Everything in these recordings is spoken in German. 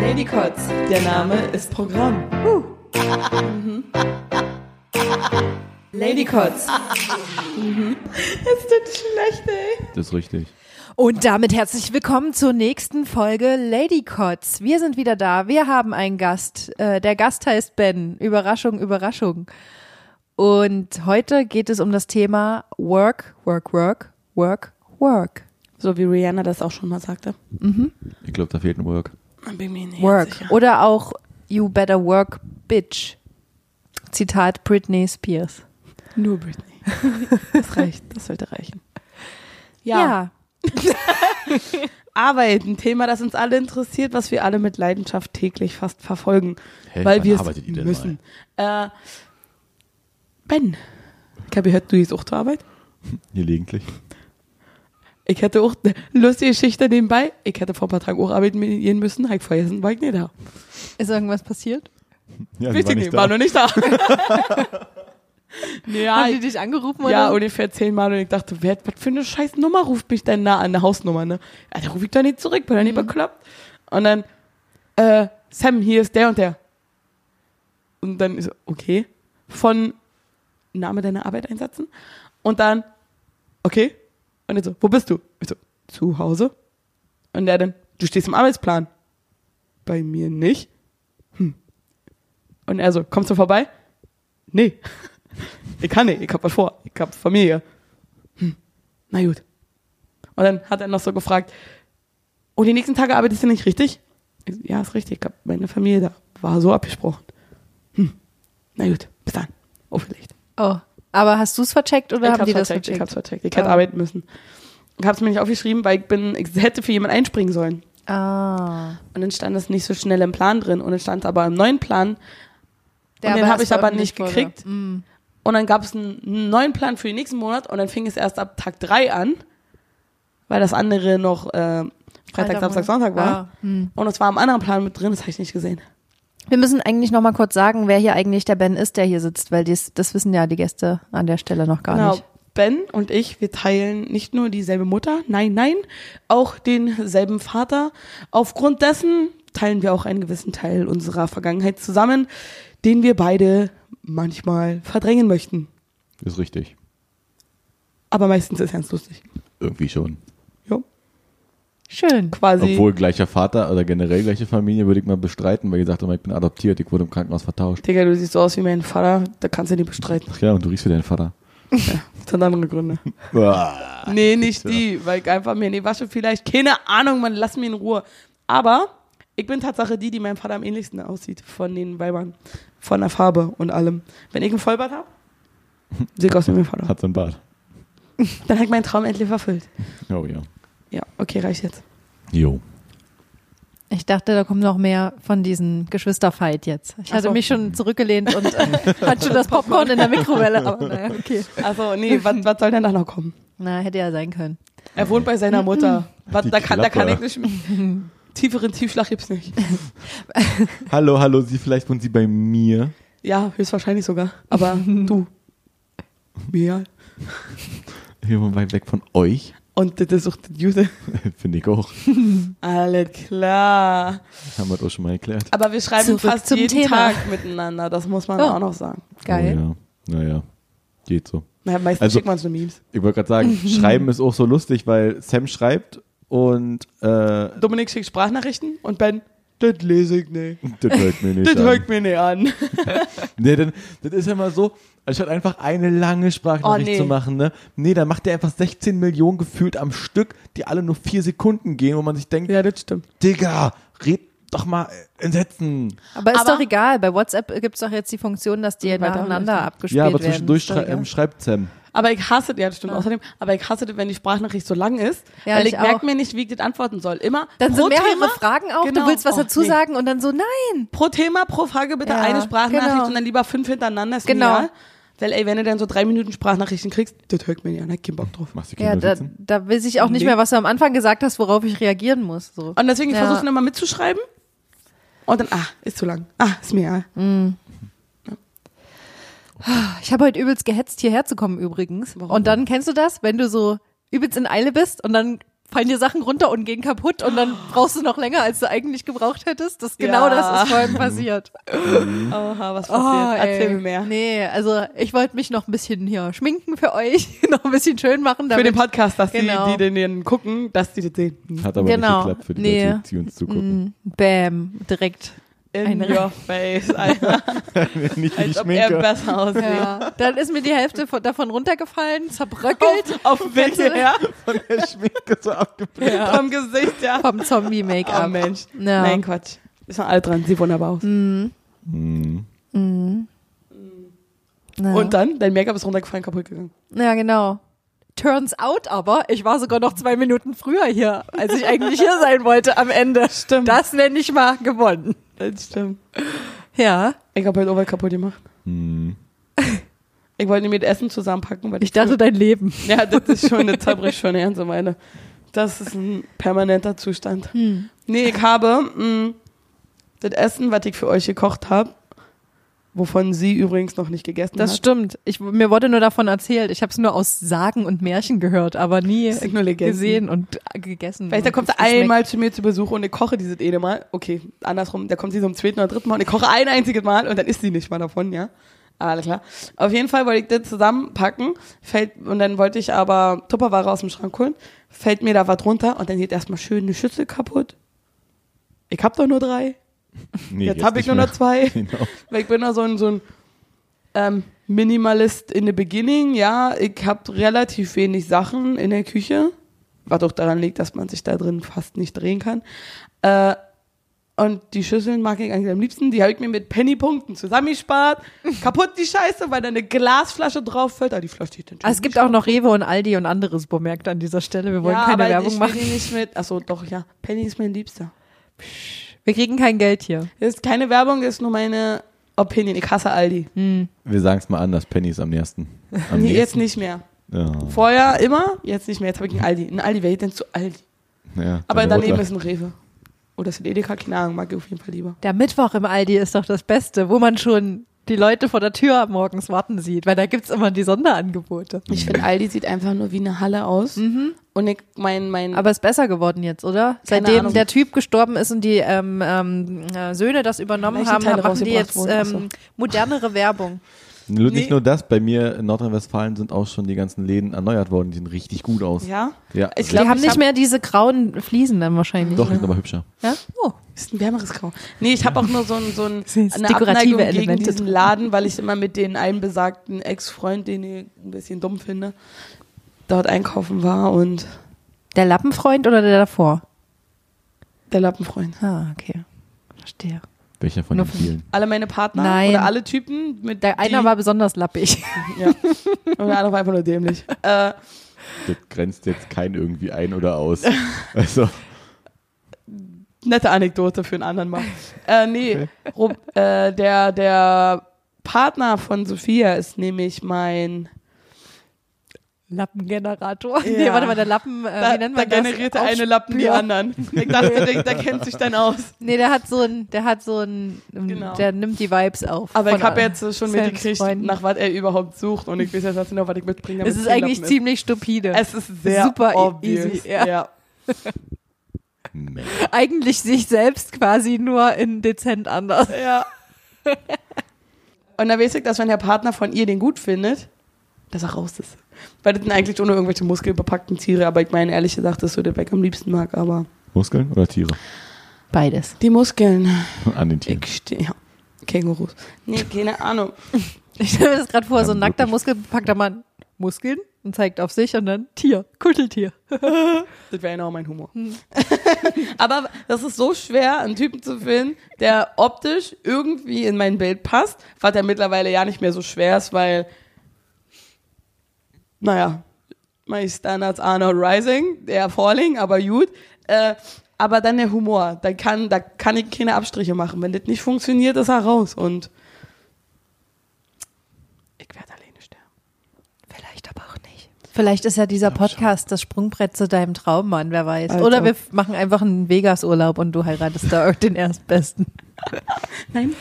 Ladycots, der Name ist Programm. Ladycots. Es tut schlecht, ey. Das ist richtig. Und damit herzlich willkommen zur nächsten Folge Ladycots. Wir sind wieder da. Wir haben einen Gast. Äh, der Gast heißt Ben. Überraschung, Überraschung. Und heute geht es um das Thema Work, Work, Work, Work, Work. So wie Rihanna das auch schon mal sagte. Ich glaube, da fehlt ein Work. Bin mir nicht Work. sicher. Oder auch You better work, bitch. Zitat Britney Spears. Nur Britney. Das reicht, das sollte reichen. Ja. Arbeit, ein Thema, das uns alle interessiert, was wir alle mit Leidenschaft täglich fast verfolgen, Hä, weil wir es müssen. Äh, ben, ich habe gehört, du gehst auch zur Arbeit. Gelegentlich. Ich hätte auch eine lustige Geschichte nebenbei. Ich hätte vor ein paar Tagen auch arbeiten gehen müssen, habe ich vergessen, war ich nicht da. Ist irgendwas passiert? Ja, Wichtig, war nicht nicht, da. war noch nicht da. ja, Haben die ich, dich angerufen ja, oder? ungefähr zehnmal und ich dachte, wer, was für eine scheiß Nummer ruft mich denn da an, eine Hausnummer, ne? Ja, da rufe ich doch nicht zurück, bin da nicht bekloppt. Und dann, äh, Sam, hier ist der und der. Und dann ist so, okay, von Name deiner Arbeit einsetzen. Und dann, okay. Und er so, wo bist du? Ich so, zu Hause. Und er dann, du stehst im Arbeitsplan. Bei mir nicht. Hm. Und er so, kommst du vorbei? Nee. Ich kann nicht, ich hab was vor. Ich hab Familie. Hm. Na gut. Und dann hat er noch so gefragt, und die nächsten Tage arbeitest du nicht richtig? Ich so, ja, ist richtig, ich hab meine Familie da. War so abgesprochen. Hm. Na gut, bis dann. Auf vielleicht. Oh. Aber hast du es vercheckt oder ich haben die das vercheckt, ich hab's vercheckt. Ich hätte Ah. arbeiten müssen. Ich hab's mir nicht aufgeschrieben, weil ich bin, ich hätte für jemanden einspringen sollen. Ah. Und dann stand es nicht so schnell im Plan drin. Und dann stand aber im neuen Plan. Der und den habe ich aber nicht veröffentlicht gekriegt. wurde. Mm. Und dann gab es einen neuen Plan für den nächsten Monat und dann fing es erst ab Tag 3 an, weil das andere noch äh, Freitag, Samstag, Sonntag war. Ah, hm. Und es war am anderen Plan mit drin, das habe ich nicht gesehen. Wir müssen eigentlich noch mal kurz sagen, wer hier eigentlich der Ben ist, der hier sitzt, weil dies, das wissen ja die Gäste an der Stelle noch gar Genau. nicht. Ben und ich, wir teilen nicht nur dieselbe Mutter, nein, nein, auch denselben Vater. Aufgrund dessen teilen wir auch einen gewissen Teil unserer Vergangenheit zusammen, den wir beide manchmal verdrängen möchten. Ist richtig. Aber meistens ist es ganz lustig. Irgendwie schon. Schön. Quasi. Obwohl gleicher Vater oder generell gleiche Familie würde ich mal bestreiten, weil ich gesagt habe, ich bin adoptiert, ich wurde im Krankenhaus vertauscht. Digga, du siehst so aus wie mein Vater, da kannst du nicht bestreiten. Ach ja, und du riechst wie dein Vater. Das hat andere Gründe. Nee, nicht die, weil ich einfach mir nie wasche vielleicht. Keine Ahnung, man, lass mich in Ruhe. Aber ich bin Tatsache die, die meinem Vater am ähnlichsten aussieht von den Weibern. Von der Farbe und allem. Wenn ich einen Vollbart habe, sehe ich aus wie mein Vater. Hat so ein Bart. Dann habe ich meinen Traum endlich verfüllt. Oh ja. Ja, okay, reicht jetzt. Jo. Ich dachte, da kommt noch mehr von diesem Geschwisterfight jetzt. Ich hatte so. mich schon zurückgelehnt und äh, hatte schon das Popcorn in der Mikrowelle, aber naja, okay. Also, nee, was, was soll denn da noch kommen? Na, hätte ja sein können. Er wohnt bei seiner Mutter. Was, Die da, kann, da kann ich nicht. Tieferen Tiefschlag gibt's nicht. Hallo, hallo, Sie, vielleicht wohnen Sie bei mir. Ja, höchstwahrscheinlich sogar. Aber du. Mir. Hier wohnen weit weg von euch. Und das ist auch das Jute. Finde ich auch. Alles klar. Haben wir das auch schon mal erklärt. Aber wir schreiben Zurück fast zum jeden Thema. Tag miteinander. Das muss man Oh. auch noch sagen. Geil. Oh, ja. Naja. Geht so. Naja, meistens Also- schickt man so Memes. Ich wollte gerade sagen, Schreiben ist auch so lustig, weil Sam schreibt und äh, Dominik schickt Sprachnachrichten und Ben, das lese ich nicht. das hört mir nicht Das an. hört mir nicht an. Nee, dann, das ist ja immer so, anstatt einfach eine lange Sprachnachricht Oh, nee. zu machen, ne? Nee, dann macht er einfach 16 Millionen gefühlt am Stück, die alle nur vier Sekunden gehen, wo man sich denkt, Ja, das stimmt. Digga, red doch mal in Sätzen. Aber ist Aber- doch egal. Bei WhatsApp gibt's doch jetzt die Funktion, dass die nacheinander abgespielt Ja, aber werden. zwischendurch schrei ähm, schreibt Sam. Aber ich hasse, ja, das stimmt Ah. außerdem, aber ich hasse das, wenn die Sprachnachricht so lang ist, Ja, weil ich ich, merke mir nicht, wie ich das antworten soll. Immer Dann pro sind mehrere Thema, Fragen auch. Genau. Du willst was Oh, dazu nee. sagen und dann so, nein. Pro Thema, pro Frage bitte Ja, eine Sprachnachricht genau. und dann lieber fünf hintereinander, ist Genau. mir. Weil, ey, wenn du dann so drei Minuten Sprachnachrichten kriegst, das hört mir nicht an, ich keinen Bock drauf. Machst du Ja, Kinder da, sitzen? da weiß ich auch nicht Nee. mehr, was du am Anfang gesagt hast, worauf ich reagieren muss. So. Und deswegen, ich Ja. versuche immer mitzuschreiben. Und dann, ah, ist zu lang. Ah, ist mir egal. Ich habe heute übelst gehetzt, hierher zu kommen übrigens. Warum? Und dann kennst du das, wenn du so übelst in Eile bist und dann fallen dir Sachen runter und gehen kaputt und dann brauchst du noch länger, als du eigentlich gebraucht hättest. Das genau Ja. das ist vorhin passiert. Oha, was Oh, passiert? ey. Erzähl mir mehr. Nee, also ich wollte mich noch ein bisschen hier schminken für euch, noch ein bisschen schön machen. Für Damit, den Podcast, dass Genau. die, die den gucken, dass die das sehen. Hat aber Genau. nicht geklappt für die Nee. Leute, die uns zugucken. Mm, Bam, direkt. In Eine- your face, Alter. nicht die Als ob er Schminke. besser aussieht. Ja. Dann ist mir die Hälfte von, davon runtergefallen, zerbröckelt Auf welche her? Von der Schminke so abgeblendet. Ja. Vom Gesicht, ja. vom Oh, Zombie-Make-up. Mensch. Ja. Nein, Quatsch. Ist noch alle dran. Sieht wunderbar aus. Mhm. Hm. Ja. Und dann, dein Make-up ist runtergefallen, kaputt gegangen. Ja, genau. Turns out aber, ich war sogar noch zwei Minuten früher hier, als ich eigentlich hier sein wollte am Ende. Stimmt. Das nenne ich mal gewonnen. Das stimmt. Ja. Ich habe heute Overall kaputt gemacht. Hm. Ich wollte mit Essen zusammenpacken, weil Ich dachte, dein Leben. Ja, das ist schon, das zerbricht schon ernst, so meine. Das ist ein permanenter Zustand. Hm. Nee, ich habe mh, das Essen, was ich für euch gekocht habe, wovon sie übrigens noch nicht gegessen Das hat. stimmt. Ich, mir wurde nur davon erzählt. Ich habe es nur aus Sagen und Märchen gehört, aber nie Das gesehen und gegessen. Vielleicht da und kommt sie einmal zu mir zu Besuch und ich koche dieses eine Mal. Okay, andersrum, da kommt sie so zum zweiten oder dritten Mal und ich koche ein einziges Mal und dann isst sie nicht mal davon, ja. Alles klar. Auf jeden Fall wollte ich das zusammenpacken, fällt, und dann wollte ich aber Tupperware aus dem Schrank holen, fällt mir da was runter und dann geht erstmal schön eine Schüssel kaputt. Ich hab doch nur drei. Nee, Jetzt habe ich nur mehr. noch zwei. Genau. Weil ich bin da so ein, so ein ähm, Minimalist in the beginning, ja. Ich habe relativ wenig Sachen in der Küche, was auch daran liegt, dass man sich da drin fast nicht drehen kann. Äh, und die Schüsseln mag ich eigentlich am liebsten. Die habe ich mir mit Pennypunkten zusammengespart. Kaputt die Scheiße, weil da eine Glasflasche drauf fällt. Ah, die Flasche steht Ah, es gibt auch noch Rewe und Aldi und andere Supermärkte an dieser Stelle. Wir wollen ja, keine aber Werbung ich machen. die nicht mit. Achso, doch, ja. Penny ist mein Liebster. Wir kriegen kein Geld hier. Ist keine Werbung, ist nur meine Opinion. Ich hasse Aldi. Wir sagen es mal anders, Penny ist am nächsten. Am Nee, jetzt nächsten. nicht mehr. Ja. Vorher immer, jetzt nicht mehr. Jetzt habe ich einen Aldi. Ein Aldi, wer geht denn zu Aldi? Ja, Aber daneben Mutter. ist ein Rewe. Oder ist ein Edeka, keine Ahnung, mag ich auf jeden Fall lieber. Der Mittwoch im Aldi ist doch das Beste, wo man schon die Leute vor der Tür morgens warten sieht, weil da gibt's immer die Sonderangebote. Ich finde, Aldi sieht einfach nur wie eine Halle aus. Und ich mein, mein, Aber ist besser geworden jetzt, oder? Keine Seitdem Ahnung. der Typ gestorben ist und die ähm, ähm, äh, Söhne das übernommen Welche haben, Teile machen die jetzt ähm, modernere Werbung. Nee. Nicht nur das, bei mir in Nordrhein-Westfalen sind auch schon die ganzen Läden erneuert worden. Die sehen richtig gut aus. ja, Ja, Ich Die glaub, haben ich nicht hab- mehr diese grauen Fliesen dann wahrscheinlich. doch, die ne? sind aber hübscher. Ja? Oh. ist ein wärmeres Grau. Nee, ich habe auch nur so, ein, so ein, eine dekorative Abneigung gegen Elemente diesen. Laden, weil ich immer mit den einen besagten Ex-Freund, den ich ein bisschen dumm finde, dort einkaufen war und Der Lappenfreund oder der davor? der Lappenfreund. Ah, okay. Verstehe. Welcher von Nur den vielen? Alle meine Partner Nein. oder alle Typen mit Der einer war besonders lappig. ja. und der andere war einfach nur dämlich. Äh, Das grenzt jetzt kein irgendwie ein oder aus. Also, nette Anekdote für einen anderen Mal. Äh, nee, Rob, äh, der, der Partner von Sophia ist nämlich mein, Lappengenerator. Ja. Nee, warte mal, der Lappen, äh, da, wie nennt da man das? generierte eine Lappen die anderen. Ich dachte, der, der kennt sich dann aus. Nee, der hat so ein, der hat so ein, Genau. der nimmt die Vibes auf. Aber ich habe jetzt schon mitgekriegt, nach was er überhaupt sucht und ich weiß jetzt nicht genau, was ich mitbringe. Es ist eigentlich Lappen ziemlich stupide. Es ist sehr super e- obvious. easy, ja. ja. Eigentlich sich selbst quasi nur in dezent anders. Ja. Und da weiß ich, dass wenn der Partner von ihr den gut findet, dass er raus ist. Weil das sind eigentlich ohne irgendwelche muskelbepackten Tiere, aber ich meine, ehrlich gesagt, das ist so der Beck am liebsten mag, aber Muskeln oder Tiere? Beides. die Muskeln, An den Tieren. ich stehe, ja. Kängurus. Nee, keine Ahnung. Ich stelle mir das gerade vor, Ja, so ein nackter, wirklich. muskelbepackter Mann. Muskeln und zeigt auf sich und dann Tier, Kuscheltier. Das wäre genau mein Humor. aber das ist so schwer, einen Typen zu finden, der optisch irgendwie in mein Bild passt, was ja mittlerweile ja nicht mehr so schwer ist, weil, naja, my Standards are not rising, eher falling, aber gut. Äh, aber dann der Humor, da kann, da kann ich keine Abstriche machen. Wenn das nicht funktioniert, ist er raus und ich werde alleine sterben. Vielleicht aber auch nicht. Vielleicht ist ja dieser Podcast das Sprungbrett zu deinem Traummann, wer weiß. Alter. Oder wir machen einfach einen Vegas-Urlaub und du heiratest da den Erstbesten. Nein,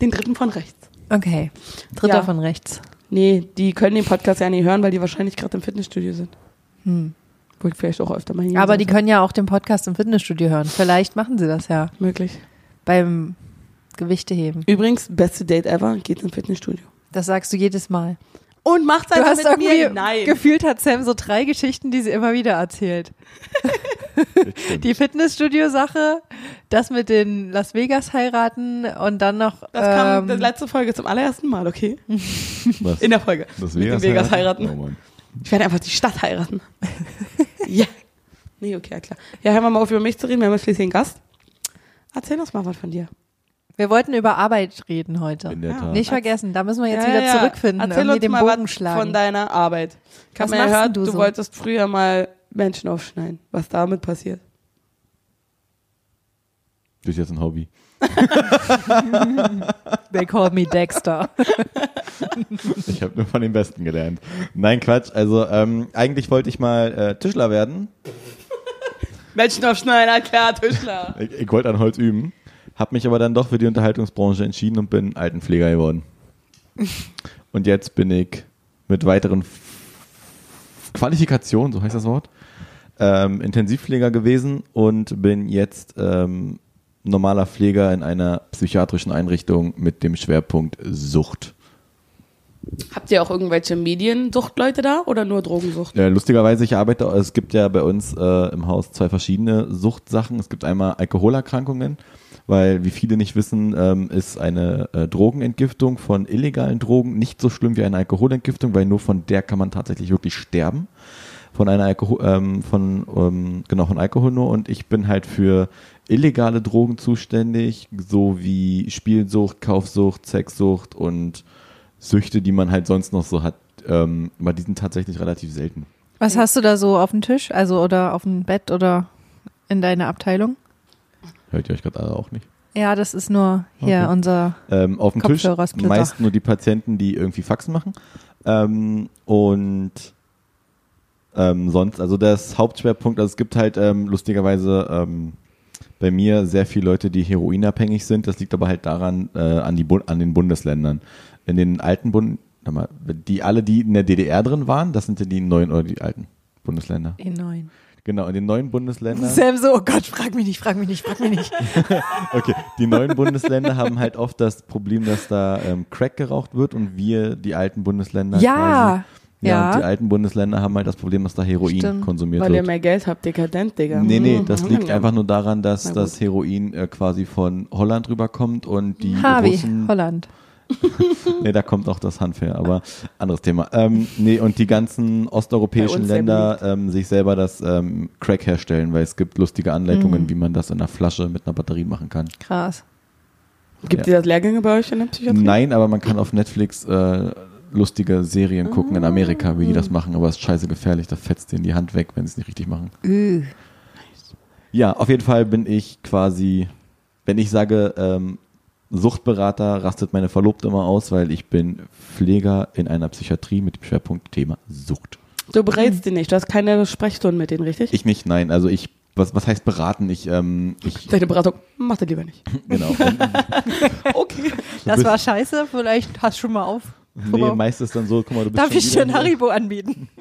den dritten von rechts. Okay. Dritter Ja. von rechts. Nee, die können den Podcast ja nicht hören, weil die wahrscheinlich gerade im Fitnessstudio sind. Hm. Wo ich vielleicht auch öfter mal hin Aber die können ja auch den Podcast im Fitnessstudio hören. Vielleicht machen sie das ja Möglich. beim Gewichteheben. Übrigens, beste Date ever, geht ins Fitnessstudio. Das sagst du jedes Mal. Und macht's Du einfach hast mit irgendwie mir. Nein. gefühlt hat Sam so drei Geschichten, die sie immer wieder erzählt. Die Fitnessstudio-Sache, das mit den Las Vegas heiraten und dann noch Das kam ähm, die letzte Folge zum allerersten Mal, okay? Was? In der Folge. das mit dem Vegas heiraten. Oh Mann. Ich werde einfach die Stadt heiraten. ja. Nee, okay, ja klar. Ja, hören wir mal auf, über mich zu reden. Wir haben jetzt schließlich einen Gast. Erzähl uns mal was von dir. Wir wollten über Arbeit reden heute. In der Ja. Tat. Nicht vergessen, da müssen wir jetzt Ja, wieder ja, zurückfinden, Erzähl irgendwie uns den mal Bogen was schlagen. von deiner Arbeit. Ich habe Was mal gehört, denn du, du so? wolltest früher mal Menschen aufschneiden. Was damit passiert. Das ist jetzt ein Hobby. They call me Dexter. Ich habe nur von den Besten gelernt. Nein, Quatsch. Also ähm, eigentlich wollte ich mal äh, Tischler werden. Menschen aufschneiden, klar, Tischler. Ich, ich wollte an Holz üben. Habe mich aber dann doch für die Unterhaltungsbranche entschieden und bin Altenpfleger geworden. Und jetzt bin ich mit weiteren Qualifikationen, so heißt das Wort, ähm, Intensivpfleger gewesen und bin jetzt ähm, normaler Pfleger in einer psychiatrischen Einrichtung mit dem Schwerpunkt Sucht. Habt ihr auch irgendwelche Mediensuchtleute da oder nur Drogensucht? Äh, lustigerweise, ich arbeite, es gibt ja bei uns äh, im Haus zwei verschiedene Suchtsachen. Es gibt einmal Alkoholerkrankungen, weil, wie viele nicht wissen, ähm, ist eine äh, Drogenentgiftung von illegalen Drogen nicht so schlimm wie eine Alkoholentgiftung, weil nur von der kann man tatsächlich wirklich sterben. Von einer Alkohol, ähm, von, ähm, genau, von Alkohol nur. Und ich bin halt für illegale Drogen zuständig, so wie Spielsucht, Kaufsucht, Sexsucht und Süchte, die man halt sonst noch so hat. Ähm, aber die sind tatsächlich relativ selten. Was hast du da so auf dem Tisch? Also oder auf dem Bett oder in deiner Abteilung? Hört ihr euch gerade alle auch nicht? Ja, das ist nur hier Okay. unser. Ähm, auf dem Tisch meist nur die Patienten, die irgendwie Faxen machen. Ähm, und ähm, sonst, also das Hauptschwerpunkt, also es gibt halt ähm, lustigerweise ähm, bei mir sehr viele Leute, die heroinabhängig sind. Das liegt aber halt daran, äh, an, die, Bu- an den Bundesländern. In den alten Bund, die alle, die in der DDR drin waren, das sind ja die neuen oder die alten Bundesländer. Die neuen. Genau, in den neuen Bundesländern. Sam so, oh Gott, frag mich nicht, frag mich nicht, frag mich nicht. Okay, die neuen Bundesländer haben halt oft das Problem, dass da ähm, Crack geraucht wird und wir, die alten Bundesländer, Ja, quasi, ja, und die ja. alten Bundesländer haben halt das Problem, dass da Heroin Stimmt. konsumiert Weil ihr wird. mehr Geld habt, dekadent, Digga. Nee, nee, Mhm. das liegt einfach nur daran, dass das Heroin äh, quasi von Holland rüberkommt und die Harvey, Russen. Holland. Nee, da kommt auch das Hanf her, aber anderes Thema. Ähm, nee, und die ganzen osteuropäischen Länder ähm, sich selber das ähm, Crack herstellen, weil es gibt lustige Anleitungen, Mhm. wie man das in einer Flasche mit einer Batterie machen kann. Krass. Gibt ihr das Lehrgänge bei euch in der Psychiatrie? Nein, aber man kann auf Netflix äh, lustige Serien gucken in Amerika, wie die das machen, aber es ist scheiße gefährlich, da fetzt denen die Hand weg, wenn sie es nicht richtig machen. Üh. Ja, auf jeden Fall bin ich quasi, wenn ich sage ähm, Suchtberater, rastet meine Verlobte immer aus, weil ich bin Pfleger in einer Psychiatrie mit dem Schwerpunkt Thema Sucht. Du berätst die nicht, du hast keine Sprechstunden mit denen, richtig? Ich nicht, nein, also ich, was, was heißt beraten? Ich, ähm, ich, Deine Beratung, mach das lieber nicht. genau. Okay. Das war scheiße, vielleicht hast du schon mal auf. nee, meist ist dann so, guck mal, du bist Darf schon ich dir ein Haribo anbieten?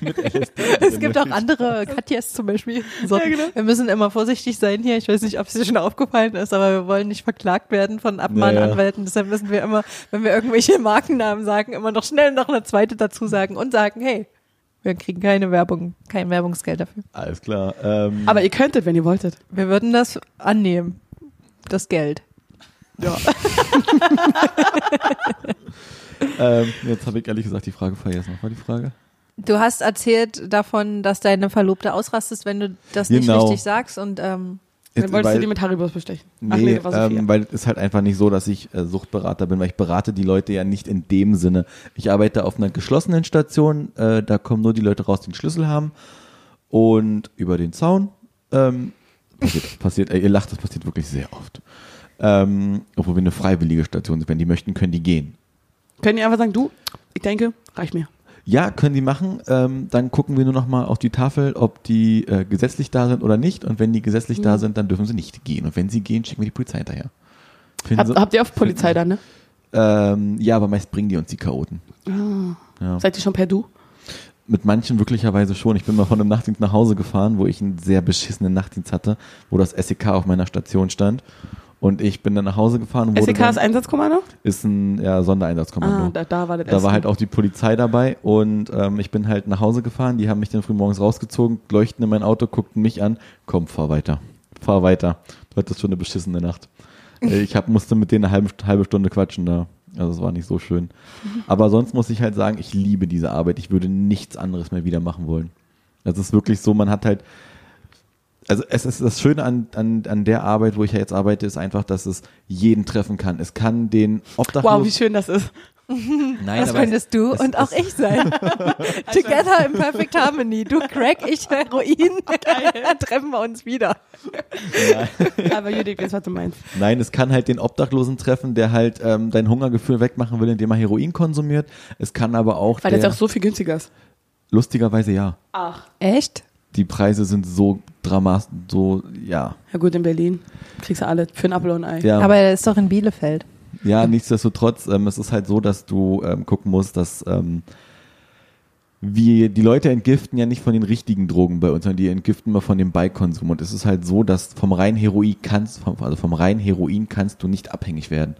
mit LSD. Es gibt auch andere, Katjes zum Beispiel. So, Ja, genau. Wir müssen immer vorsichtig sein hier. Ich weiß nicht, ob es dir schon aufgefallen ist, aber wir wollen nicht verklagt werden von Abmahnanwälten. Deshalb müssen wir immer, wenn wir irgendwelche Markennamen sagen, immer noch schnell noch eine zweite dazu sagen und sagen, hey, wir kriegen keine Werbung, kein Werbungsgeld dafür. Alles klar. Ähm, Aber ihr könntet, wenn ihr wolltet. Wir würden das annehmen, das Geld. Ja. ähm, jetzt habe ich ehrlich gesagt die Frage vergessen. Was war die Frage? Du hast erzählt davon, dass deine Verlobte ausrastest, wenn du das nicht Genau. richtig sagst und ähm, Dann wolltest weil- du die mit Haribos bestechen. Ach Nee, das war Sophia. ähm, weil es ist halt einfach nicht so, dass ich äh, Suchtberater bin, weil ich berate die Leute ja nicht in dem Sinne. Ich arbeite auf einer geschlossenen Station, äh, da kommen nur die Leute raus, die einen Schlüssel haben und über den Zaun ähm, passiert, passiert äh, ihr lacht, das passiert wirklich sehr oft. Ähm, obwohl wir eine freiwillige Station sind, wenn die möchten, können die gehen. Können die einfach sagen, du, ich denke, reicht mir. Ja, können die machen. Ähm, dann gucken wir nur noch mal auf die Tafel, ob die äh, gesetzlich da sind oder nicht. Und wenn die gesetzlich Mhm. da sind, dann dürfen sie nicht gehen. Und wenn sie gehen, schicken wir die Polizei hinterher. Hab, Sie- habt ihr auf Polizei dann, ne? Ähm, ja, aber meist bringen die uns die Chaoten. Ja. Seid ihr schon per Du? Mit manchen glücklicherweise schon. Ich bin mal von einem Nachtdienst nach Hause gefahren, wo ich einen sehr beschissenen Nachtdienst hatte, wo das SEK auf meiner Station stand. Und ich bin dann nach Hause gefahren. wurde SEK ist Einsatzkommando? ist ein ja, Sondereinsatzkommando. Ah, da, da war das Da war halt auch die Polizei dabei und ähm, ich bin halt nach Hause gefahren. Die haben mich dann früh morgens rausgezogen, leuchten in mein Auto, guckten mich an. Komm, fahr weiter. Fahr weiter. Du hattest schon eine beschissene Nacht. Äh, ich hab, musste mit denen eine halbe, halbe Stunde quatschen da. Also es war nicht so schön. Aber sonst muss ich halt sagen, ich liebe diese Arbeit. Ich würde nichts anderes mehr wieder machen wollen. Das ist wirklich so, man hat halt, also es ist das Schöne an, an, an der Arbeit, wo ich ja jetzt arbeite, ist einfach, dass es jeden treffen kann. Es kann den Obdachlosen. Wow, wie schön das ist. Nein, Das aber könntest du es- und auch es- ich sein. Together in perfect harmony. Du Crack, ich Heroin. Treffen wir uns wieder. Aber Judith, weiß, was du meinst. Nein, es kann halt den Obdachlosen treffen, der halt ähm, dein Hungergefühl wegmachen will, indem er Heroin konsumiert. Es kann aber auch, Weil das der, auch so viel günstiger ist. lustigerweise ja. Ach. Echt? Die Preise sind so dramatisch, so, ja. Ja gut, in Berlin kriegst du alles für ein Apfel und ein Ei. Ja, Aber er ist doch in Bielefeld. ja nichtsdestotrotz, ähm, es ist halt so, dass du ähm, gucken musst, dass ähm, wie die Leute entgiften ja nicht von den richtigen Drogen bei uns, sondern die entgiften immer von dem Beikonsum. Und es ist halt so, dass vom reinen Heroin kannst, vom, also vom reinen Heroin kannst du nicht abhängig werden.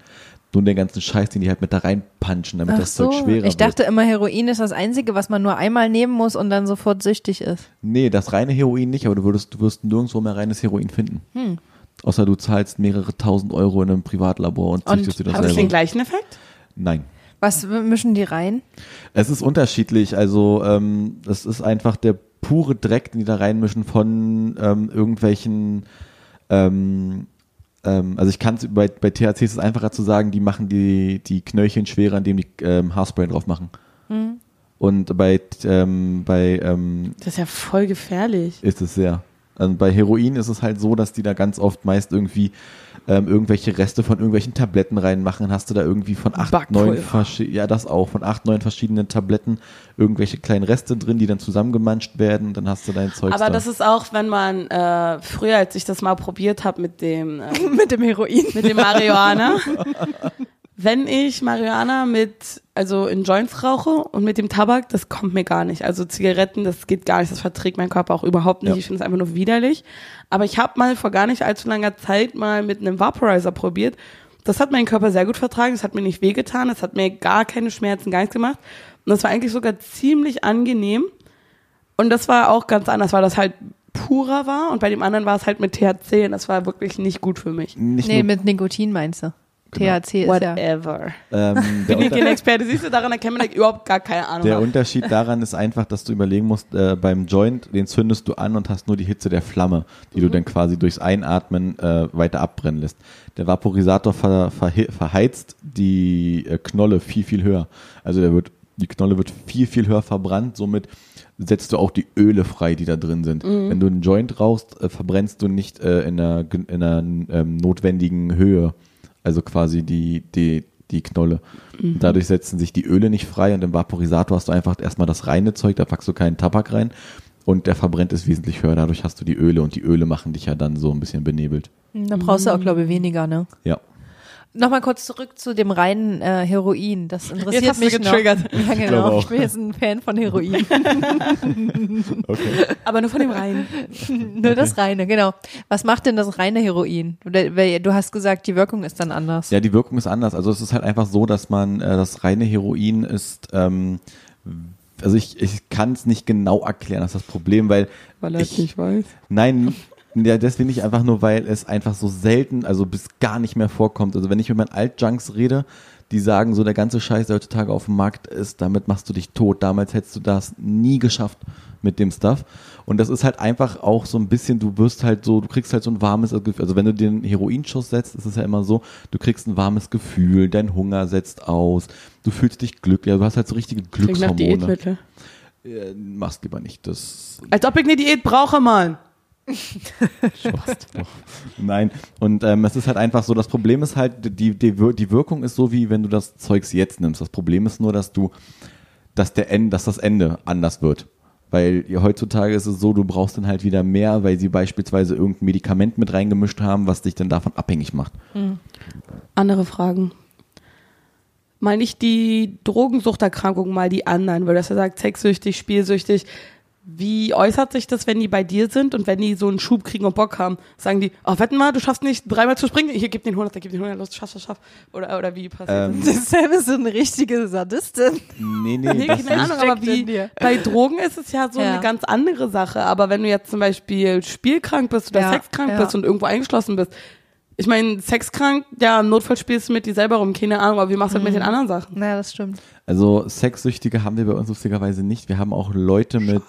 Nur den ganzen Scheiß, den die halt mit da reinpunchen, damit Ach das Zeug so, schwerer ich dachte immer, Heroin ist das Einzige, was man nur einmal nehmen muss und dann sofort süchtig ist. wird. Nee, das reine Heroin nicht, aber du würdest, du wirst nirgendwo mehr reines Heroin finden. Hm. Außer du zahlst mehrere tausend Euro in einem Privatlabor und Und züchtest dir das Hat das den selber. gleichen Effekt? Nein. Was mischen die rein? Es ist unterschiedlich. Also ähm, das ist einfach der pure Dreck, den die da reinmischen von ähm, irgendwelchen. Ähm, ähm, also ich kann es bei, bei THC ist es einfacher zu sagen, die machen die, die Knöllchen schwerer, indem die ähm, Haarspray drauf machen. Und bei, ähm, bei ähm, Das ist ja voll gefährlich. ist es sehr. Also bei Heroin ist es halt so, dass die da ganz oft meist irgendwie ähm, irgendwelche Reste von irgendwelchen Tabletten reinmachen. Dann hast du da irgendwie von acht, Backpulver. neun verschi- ja das auch, von acht, neun verschiedenen Tabletten irgendwelche kleinen Reste drin, die dann zusammengemanscht werden. Dann hast du dein Zeug Aber da. das ist auch, wenn man äh, früher, als ich das mal probiert habe mit dem äh, Mit dem Heroin. mit dem Marihuana. Wenn ich Marihuana mit, also in Joints rauche und mit dem Tabak, das kommt mir gar nicht. Also Zigaretten, das geht gar nicht, das verträgt mein Körper auch überhaupt nicht. Ja. Ich finde es einfach nur widerlich. Aber ich habe mal vor gar nicht allzu langer Zeit mal mit einem Vaporizer probiert. Das hat meinen Körper sehr gut vertragen, das hat mir nicht wehgetan, das hat mir gar keine Schmerzen, gar nichts gemacht. Und das war eigentlich sogar ziemlich angenehm. Und das war auch ganz anders, weil das halt purer war und bei dem anderen war es halt mit THC und das war wirklich nicht gut für mich. nicht Nee, mit Nikotin meinst du. Genau. THC ist ja. Whatever. ähm, der, bin ich kein Experte. Siehst du, daran erkennt man überhaupt gar keine Ahnung. der. Unterschied daran ist einfach, dass du überlegen musst, äh, beim Joint, den zündest du an und hast nur die Hitze der Flamme, die Mhm. du dann quasi durchs Einatmen äh, weiter abbrennen lässt. Der Vaporisator ver, verhi- verheizt die äh, Knolle viel, viel höher. Also der wird, die Knolle wird viel, viel höher verbrannt, somit setzt du auch die Öle frei, die da drin sind. Mhm. Wenn du einen Joint rauchst, äh, verbrennst du nicht äh, in einer, in einer ähm, notwendigen Höhe. Also quasi die, die, die Knolle. Mhm. Dadurch setzen sich die Öle nicht frei und im Vaporisator hast du einfach erstmal das reine Zeug, da packst du keinen Tabak rein und der verbrennt ist wesentlich höher. Dadurch hast du die Öle und die Öle machen dich ja dann so ein bisschen benebelt. Da brauchst du auch, glaube ich, weniger, ne? Ja. Nochmal kurz zurück zu dem reinen äh, Heroin. Das interessiert hast du mich getriggert. noch. Ja, genau. auch. Ich bin jetzt ein Fan von Heroin. Okay. Aber nur von dem Reinen. Nur das reine, genau. Was macht denn das reine Heroin? Du hast gesagt, die Wirkung ist dann anders. Ja, die Wirkung ist anders. Also es ist halt einfach so, dass man äh, das reine Heroin ist. Ähm, also ich, ich kann es nicht genau erklären, das ist das Problem, weil Weil er Ich- es nicht weiß. Nein, ja, deswegen nicht einfach nur, weil es einfach so selten, also bis gar nicht mehr vorkommt. Also wenn ich mit meinen Altjunks rede, die sagen so, der ganze Scheiß, der heutzutage auf dem Markt ist, damit machst du dich tot. Damals hättest du das nie geschafft mit dem Stuff. Und das ist halt einfach auch so ein bisschen, du wirst halt so, du kriegst halt so ein warmes Gefühl. Also wenn du den Heroinschuss setzt, ist es ja immer so, du kriegst ein warmes Gefühl, dein Hunger setzt aus, du fühlst dich glücklich, du hast halt so richtige Klingt nach Glückshormone. Diätmittel. Äh, machst lieber nicht, das Als ob ich eine Diät brauche, Mann. Spaß. Doch. Nein, und ähm, es ist halt einfach so, das Problem ist halt, die, die, die Wirkung ist so, wie wenn du das Zeugs jetzt nimmst. Das Problem ist nur, dass du, dass der Ende, dass das Ende anders wird. Weil ja, heutzutage ist es so, du brauchst dann halt wieder mehr, weil sie beispielsweise irgendein Medikament mit reingemischt haben, was dich dann davon abhängig macht. Andere Fragen. mal nicht die Drogensuchterkrankung, mal die anderen, weil du hast ja gesagt, sexsüchtig, spielsüchtig. Wie äußert sich das, wenn die bei dir sind und wenn die so einen Schub kriegen und Bock haben? Sagen die, oh, wetten mal, du schaffst nicht dreimal zu springen? Hier, gib den 100, gib den 100, los, schaff, schaff, schaff. Oder, oder wie passiert Ähm, das? Sam ist so eine richtige Sadistin. Nee, nee, Nee, keine nicht. Ahnung, aber wie, dir. bei Drogen ist es ja so Ja. eine ganz andere Sache. Aber wenn du jetzt zum Beispiel spielkrank bist oder Ja, sexkrank ja. bist und irgendwo eingeschlossen bist, ich meine, sexkrank, ja, im Notfall spielst du mit dir selber rum, keine Ahnung, aber wie machst du das mit den Mhm. anderen Sachen? Naja, das stimmt. Also Sexsüchtige haben wir bei uns lustigerweise nicht. Wir haben auch Leute mit.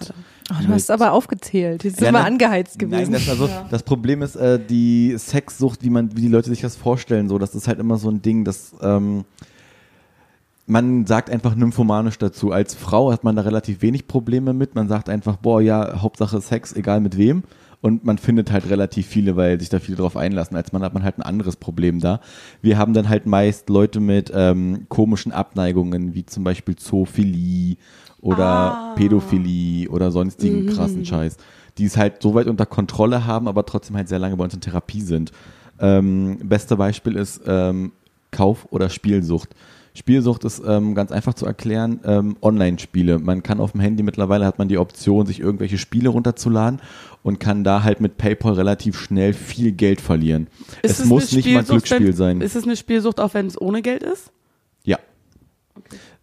Oh, du mit hast aber aufgezählt. Die sind Ja, immer ne- angeheizt gewesen. Nein, das, also, das Problem ist äh, die Sexsucht, wie man, wie die Leute sich das vorstellen. So, das ist halt immer so ein Ding, dass ähm, man sagt einfach nymphomanisch dazu. Als Frau hat man da relativ wenig Probleme mit. Man sagt einfach, boah, ja, Hauptsache Sex, egal mit wem. Und man findet halt relativ viele, weil sich da viele drauf einlassen. Als Mann hat man halt ein anderes Problem da. Wir haben dann halt meist Leute mit ähm, komischen Abneigungen, wie zum Beispiel Zoophilie oder Ah. Pädophilie oder sonstigen krassen Scheiß, die es halt so weit unter Kontrolle haben, aber trotzdem halt sehr lange bei uns in Therapie sind. Ähm, beste Beispiel ist ähm, Kauf- oder Spielsucht. Spielsucht ist ähm, ganz einfach zu erklären. Ähm, Online-Spiele. Man kann auf dem Handy mittlerweile hat man die Option, sich irgendwelche Spiele runterzuladen und kann da halt mit PayPal relativ schnell viel Geld verlieren. Ist es muss nicht mal Glücksspiel wenn, sein. Ist es eine Spielsucht, auch wenn es ohne Geld ist? Ja.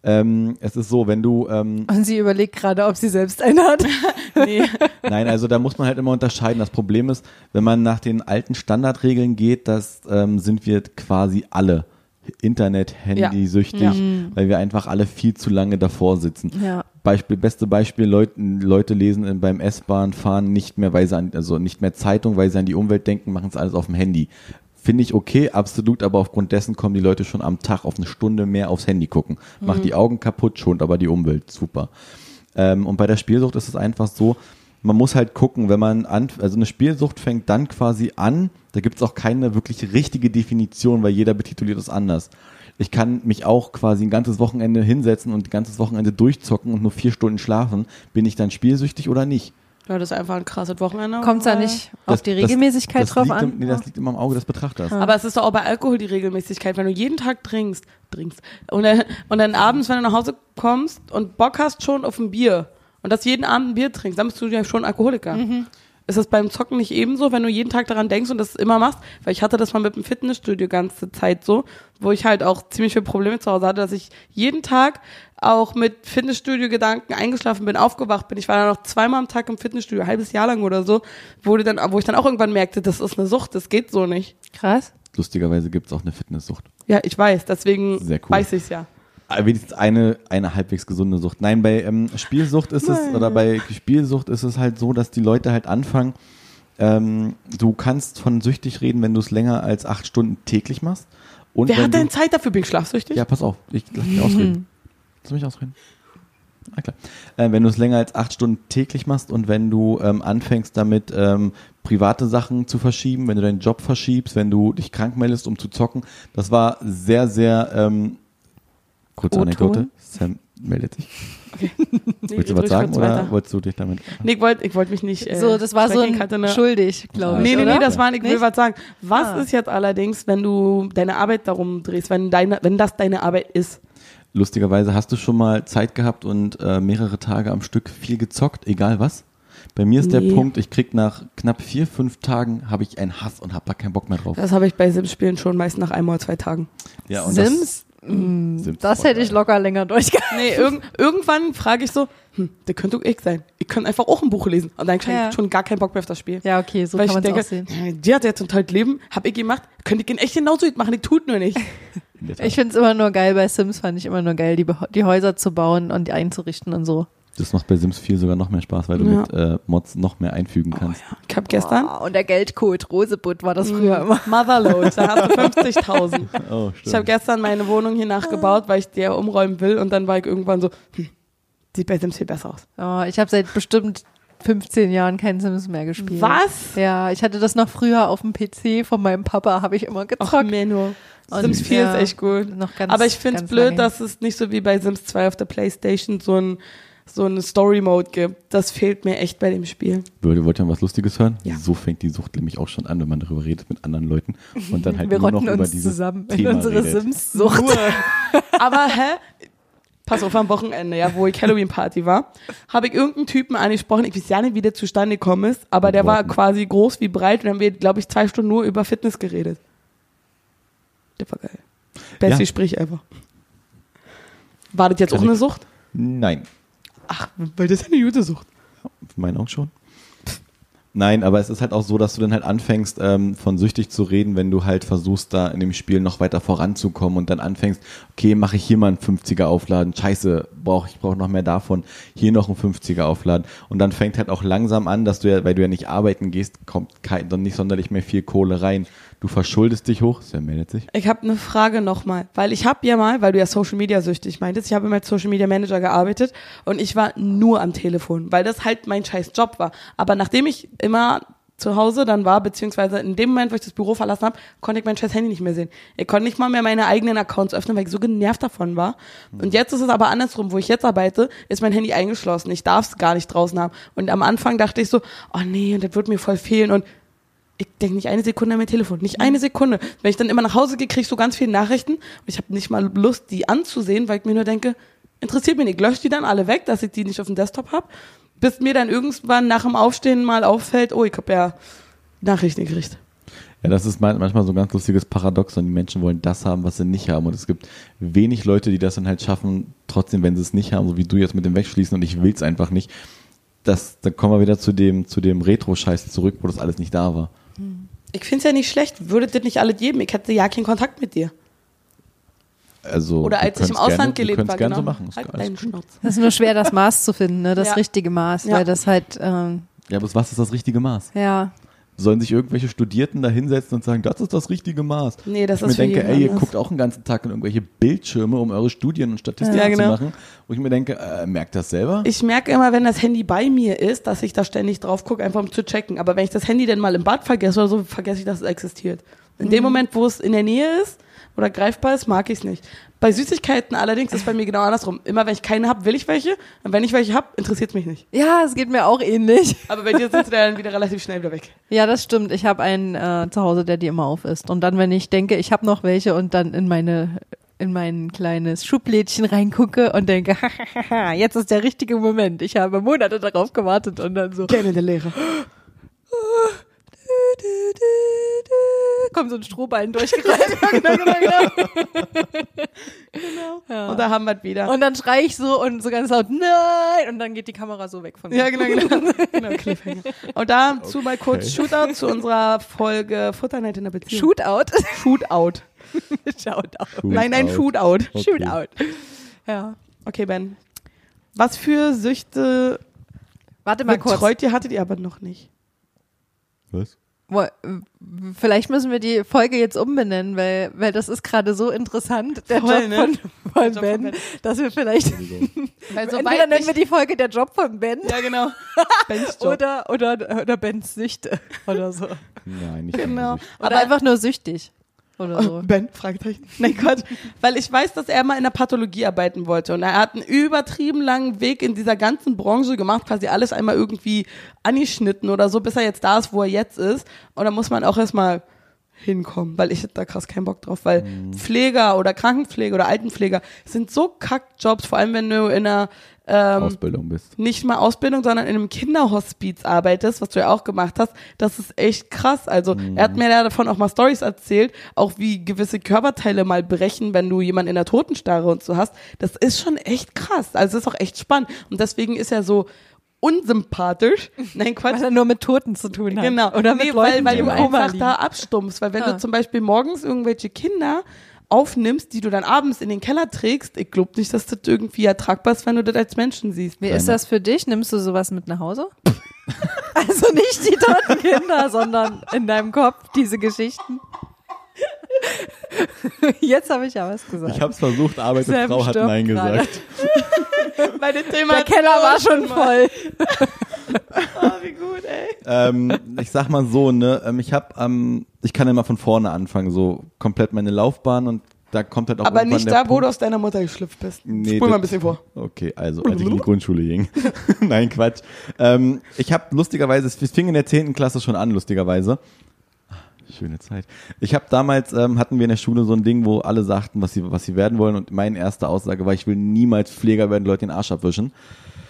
Ähm, es ist so, wenn du ähm, Und sie überlegt gerade, ob sie selbst einen hat. Nee. Nein, also da muss man halt immer unterscheiden. Das Problem ist, wenn man nach den alten Standardregeln geht, das ähm, sind wir quasi alle Internet, Handy süchtig, Ja. weil wir einfach alle viel zu lange davor sitzen. Ja. Beispiel, beste Beispiel, Leute, Leute lesen beim S-Bahn fahren nicht mehr, weil sie an, also nicht mehr Zeitung, weil sie an die Umwelt denken, machen es alles auf dem Handy. Finde ich okay, absolut, aber aufgrund dessen kommen die Leute schon am Tag auf eine Stunde mehr aufs Handy gucken. Macht die Augen kaputt, schont aber die Umwelt. Super. Ähm, und bei der Spielsucht ist es einfach so, man muss halt gucken, wenn man an, also eine Spielsucht fängt dann quasi an, da gibt es auch keine wirklich richtige Definition, weil jeder betituliert es anders. Ich kann mich auch quasi ein ganzes Wochenende hinsetzen und ein ganzes Wochenende durchzocken und nur vier Stunden schlafen. Bin ich dann spielsüchtig oder nicht? Ja, das ist einfach ein krasses Wochenende. Kommt da nicht auf Das- die das- Regelmäßigkeit das drauf liegt an? Im, nee, das liegt immer im Auge des Betrachters. Aber es ist doch auch bei Alkohol die Regelmäßigkeit. Wenn du jeden Tag trinkst, trinkst und dann, und dann abends, wenn du nach Hause kommst und Bock hast schon auf ein Bier und das jeden Abend ein Bier trinkst, dann bist du ja schon Alkoholiker. Ist das beim Zocken nicht ebenso, wenn du jeden Tag daran denkst und das immer machst? Weil ich hatte das mal mit dem Fitnessstudio ganze Zeit so, wo ich halt auch ziemlich viele Probleme zu Hause hatte, dass ich jeden Tag auch mit Fitnessstudio-Gedanken eingeschlafen bin, aufgewacht bin. Ich war dann noch zweimal am Tag im Fitnessstudio, ein halbes Jahr lang oder so, wo, dann, wo ich dann auch irgendwann merkte, das ist eine Sucht, das geht so nicht. Krass. Lustigerweise gibt es auch eine Fitnesssucht. Ja, ich weiß, deswegen Sehr cool. weiß ich's ja. Aber wenigstens eine, eine halbwegs gesunde Sucht. Nein, bei ähm, Spielsucht ist es, oder bei Spielsucht ist es halt so, dass die Leute halt anfangen, ähm, du kannst von süchtig reden, wenn du es länger als acht Stunden täglich machst. Und Wer hat denn Zeit dafür? Bin ich schlafsüchtig? Ja, pass auf, ich lass mich ausreden. Lass mich ausreden. Ah, klar. Äh, wenn du es länger als acht Stunden täglich machst und wenn du ähm, anfängst damit ähm, private Sachen zu verschieben, wenn du deinen Job verschiebst, wenn du dich krank meldest, um zu zocken, das war sehr, sehr ähm, kurze. Anekdote. Sam meldet sich. Nee, Willst du was sagen oder weiter. wolltest du dich damit? Nee, ich wollte ich wollt mich nicht. Äh, so, das war so ein eine, schuldig, glaube ich. Nee, nee, oder? nee, das war, ich will Nicht? was sagen. Was Ah. ist jetzt allerdings, wenn du deine Arbeit darum drehst, wenn deine, wenn das deine Arbeit ist? Lustigerweise hast du schon mal Zeit gehabt und äh, mehrere Tage am Stück viel gezockt, egal was. Bei mir ist Nee. der Punkt, ich krieg nach knapp vier, fünf Tagen habe ich einen Hass und habe da keinen Bock mehr drauf. Das habe ich bei Sims-Spielen schon meist nach einem oder zwei Tagen. Ja, und Sims? Mm, Sims Das hätte ich locker länger durchgehalten. Nee, irg irgendwann frage ich so, hm, der könnte ich sein. Ich könnte einfach auch ein Buch lesen. Und dann habe Ja. ich schon gar keinen Bock mehr auf das Spiel. Ja, okay, so Weil kann ich man es denke, auch sehen. ja, die hat jetzt ein tolles Leben, habe ich gemacht, könnte ich ihn echt genauso gut machen, ich tut nur nicht. Ich finde es immer nur geil, bei Sims fand ich immer nur geil, die, die Häuser zu bauen und die einzurichten und so. Das macht bei Sims 4 sogar noch mehr Spaß, weil du Ja. mit äh, Mods noch mehr einfügen kannst. Ich habe gestern Oh, und der Geldcode, Rosebud war das früher immer. Motherload, da hast du 50.000. Oh, Ich habe gestern meine Wohnung hier nachgebaut, weil ich die ja umräumen will und dann war ich irgendwann so, hm, sieht bei Sims viel besser aus. Oh, ich habe seit bestimmt 15 Jahren kein Sims mehr gespielt. Was? Ja, ich hatte das noch früher auf dem PC von meinem Papa, habe ich immer Ach, gezockt. Menno. Und, Sims 4 ja, ist echt gut. Noch ganz, Aber ich finde es blöd, lange. dass es nicht so wie bei Sims 2 auf der Playstation so ein so einen Story-Mode gibt. Das fehlt mir echt bei dem Spiel. Wollt wollt ihr mal was Lustiges hören? Ja. So fängt die Sucht nämlich auch schon an, wenn man darüber redet mit anderen Leuten und dann halt Wir nur noch über dieses zusammen in Thema unsere redet. Sims-Sucht. Aber hä? Pass auf, am Wochenende, ja, wo ich Halloween-Party war, habe ich irgendeinen Typen angesprochen. Ich weiß ja nicht, wie der zustande gekommen ist, aber der war quasi groß wie breit und dann haben wir, glaube ich, zwei Stunden nur über Fitness geredet. Der war geil. Beste Ja. Sprich einfach. War das jetzt auch Kann eine ich- Sucht? Nein, Ach, weil das ist ja eine gute Sucht. in Augen schon. Nein, aber es ist halt auch so, dass du dann halt anfängst, ähm, von süchtig zu reden, wenn du halt versuchst, da in dem Spiel noch weiter voranzukommen und dann anfängst, okay, mache ich hier mal einen 50er aufladen, scheiße, brauch, ich brauche noch mehr davon, hier noch einen 50er aufladen. Und dann fängt halt auch langsam an, dass du ja, weil du ja nicht arbeiten gehst, kommt kein, dann nicht sonderlich mehr viel Kohle rein. Du verschuldest dich hoch, Sam meldet sich. Ich habe eine Frage nochmal, weil ich habe ja mal, weil du ja Social Media süchtig meintest, ich habe immer als Social Media Manager gearbeitet und ich war nur am Telefon, weil das halt mein scheiß Job war. Aber nachdem ich immer zu Hause dann war, beziehungsweise in dem Moment, wo ich das Büro verlassen habe, konnte ich mein scheiß Handy nicht mehr sehen. Ich konnte nicht mal mehr meine eigenen Accounts öffnen, weil ich so genervt davon war. Und jetzt ist es aber andersrum, wo ich jetzt arbeite, ist mein Handy eingeschlossen. Ich darf es gar nicht draußen haben. Und am Anfang dachte ich so, oh nee, und das wird mir voll fehlen und ich denke nicht eine Sekunde an mein Telefon. Nicht eine Sekunde. Wenn ich dann immer nach Hause gehe, kriege ich so ganz viele Nachrichten und ich habe nicht mal Lust, die anzusehen, weil ich mir nur denke, interessiert mich nicht. Lösche die dann alle weg, dass ich die nicht auf dem Desktop habe, bis mir dann irgendwann nach dem Aufstehen mal auffällt, oh, ich habe ja Nachrichten gekriegt. Ja, das ist man- manchmal so ein ganz lustiges Paradoxon. Die Menschen wollen das haben, was sie nicht haben. Und es gibt wenig Leute, die das dann halt schaffen, trotzdem, wenn sie es nicht haben, so wie du jetzt mit dem Wegschließen und ich will es einfach nicht. Das, dann kommen wir wieder zu dem, zu dem Retro-Scheiß zurück, wo das alles nicht da war. Ich finde es ja nicht schlecht. Würdet das nicht alle geben? Ich hätte ja keinen Kontakt mit dir. Also, Oder als ich im gerne- Ausland wir gelebt war. gerne Genau. so machen. Ist Halt. Das ist nur schwer, das Maß zu finden, ne? das Ja. richtige Maß, Ja. weil das halt, ähm, Ja, aber was ist das richtige Maß? ja, Sollen sich irgendwelche Studierten da hinsetzen und sagen, das ist das richtige Maß? Nee, das ich ist mir denke, ey, ihr anders. guckt auch den ganzen Tag in irgendwelche Bildschirme, um eure Studien und Statistiken Ja, genau. zu machen. Wo ich mir denke, äh, merkt das selber? Ich merke immer, wenn das Handy bei mir ist, dass ich da ständig drauf gucke, einfach um zu checken. Aber wenn ich das Handy dann mal im Bad vergesse oder so, vergesse ich, dass es existiert. In dem Moment, wo es in der Nähe ist oder greifbar ist, mag ich es nicht. Bei Süßigkeiten allerdings ist bei mir genau andersrum. Immer wenn ich keine habe, will ich welche. Und wenn ich welche habe, interessiert es mich nicht. ja, es geht mir auch ähnlich. Aber bei dir sind sie dann wieder relativ schnell wieder weg. Ja, das stimmt. Ich habe einen äh, zu Hause, der die immer auf ist. Und dann, wenn ich denke, ich habe noch welche und dann in meine in mein kleines Schublädchen reingucke und denke, jetzt ist der richtige Moment. Ich habe Monate darauf gewartet und dann so Gerne der Lehrer. kommt so ein Strohballen durchgerannt. genau, genau, genau. genau. Ja. Und da haben wir es wieder. Und dann schreie ich so und so ganz laut, nein! Und dann geht die Kamera so weg von mir. ja, genau, genau. genau Cliffhanger. Und dazu mal kurz Shootout zu unserer Folge Futterneid in der Beziehung. Shootout. Shootout. Shootout. Nein, nein, Shootout. Shootout. Okay. Shootout. Ja. Okay, Ben. Was für Süchte Warte mal kurz. betreut ihr, hattet ihr aber noch nicht? Was? Vielleicht müssen wir die Folge jetzt umbenennen, weil, weil das ist gerade so interessant, der Voll, Job ne? von, von Der Job Ben, von Ben. dass wir vielleicht, Weil entweder nennen wir die Folge der Job von Ben Ja, genau. Bens Job. oder, oder, oder Bens Süchte oder so. Nein, nicht Genau. Oder einfach nur süchtig oder so. Ben, Fragezeichen. Nein, Gott. Weil ich weiß, dass er mal in der Pathologie arbeiten wollte. Und er hat einen übertrieben langen Weg in dieser ganzen Branche gemacht, quasi alles einmal irgendwie angeschnitten oder so, bis er jetzt da ist, wo er jetzt ist. Und da muss man auch erstmal hinkommen, weil ich hätte da krass keinen Bock drauf, weil Pfleger oder Krankenpfleger oder Altenpfleger sind so Kackjobs, vor allem wenn du in einer ähm, Ausbildung bist. nicht mal Ausbildung, sondern in einem Kinderhospiz arbeitest, was du ja auch gemacht hast, das ist echt krass. Also er hat mir ja davon auch mal Stories erzählt, auch wie gewisse Körperteile mal brechen, wenn du jemanden in der Totenstarre und so hast. Das ist schon echt krass. Also es ist auch echt spannend. Und deswegen ist er so unsympathisch. Nein, Quatsch. Was er nur mit Toten zu tun hat. Genau. Oder mit nee, Leuten, weil, weil die du einfach liegen. da abstumpfst. Weil wenn Ah. du zum Beispiel morgens irgendwelche Kinder aufnimmst, die du dann abends in den Keller trägst, ich glaube nicht, dass das irgendwie ertragbar ist, wenn du das als Menschen siehst. Wie ist das für dich? Nimmst du sowas mit nach Hause? also nicht die toten Kinder, sondern in deinem Kopf diese Geschichten. Jetzt habe ich ja was gesagt. Ich habe es versucht, aber die Frau hat Nein gerade. gesagt. Bei dem Thema Der Keller war schon voll. Oh, wie gut, ey. ähm, ich sag mal so, ne, ähm, ich habe, ähm, ich kann ja mal von vorne anfangen, so komplett meine Laufbahn und da kommt halt auch Aber nicht der da, wo Punkt, du aus deiner Mutter geschlüpft bist. Nee, Spul mal ein bisschen vor. Okay, also als ich in die Grundschule ging. Nein, Quatsch. Ähm, ich habe lustigerweise, es fing in der 10. Klasse schon an, lustigerweise. Ah, Schöne Zeit. Ich habe damals, ähm, hatten wir in der Schule so ein Ding, wo alle sagten, was sie, was sie werden wollen. Und meine erste Aussage war, ich will niemals Pfleger werden, Leute den Arsch abwischen.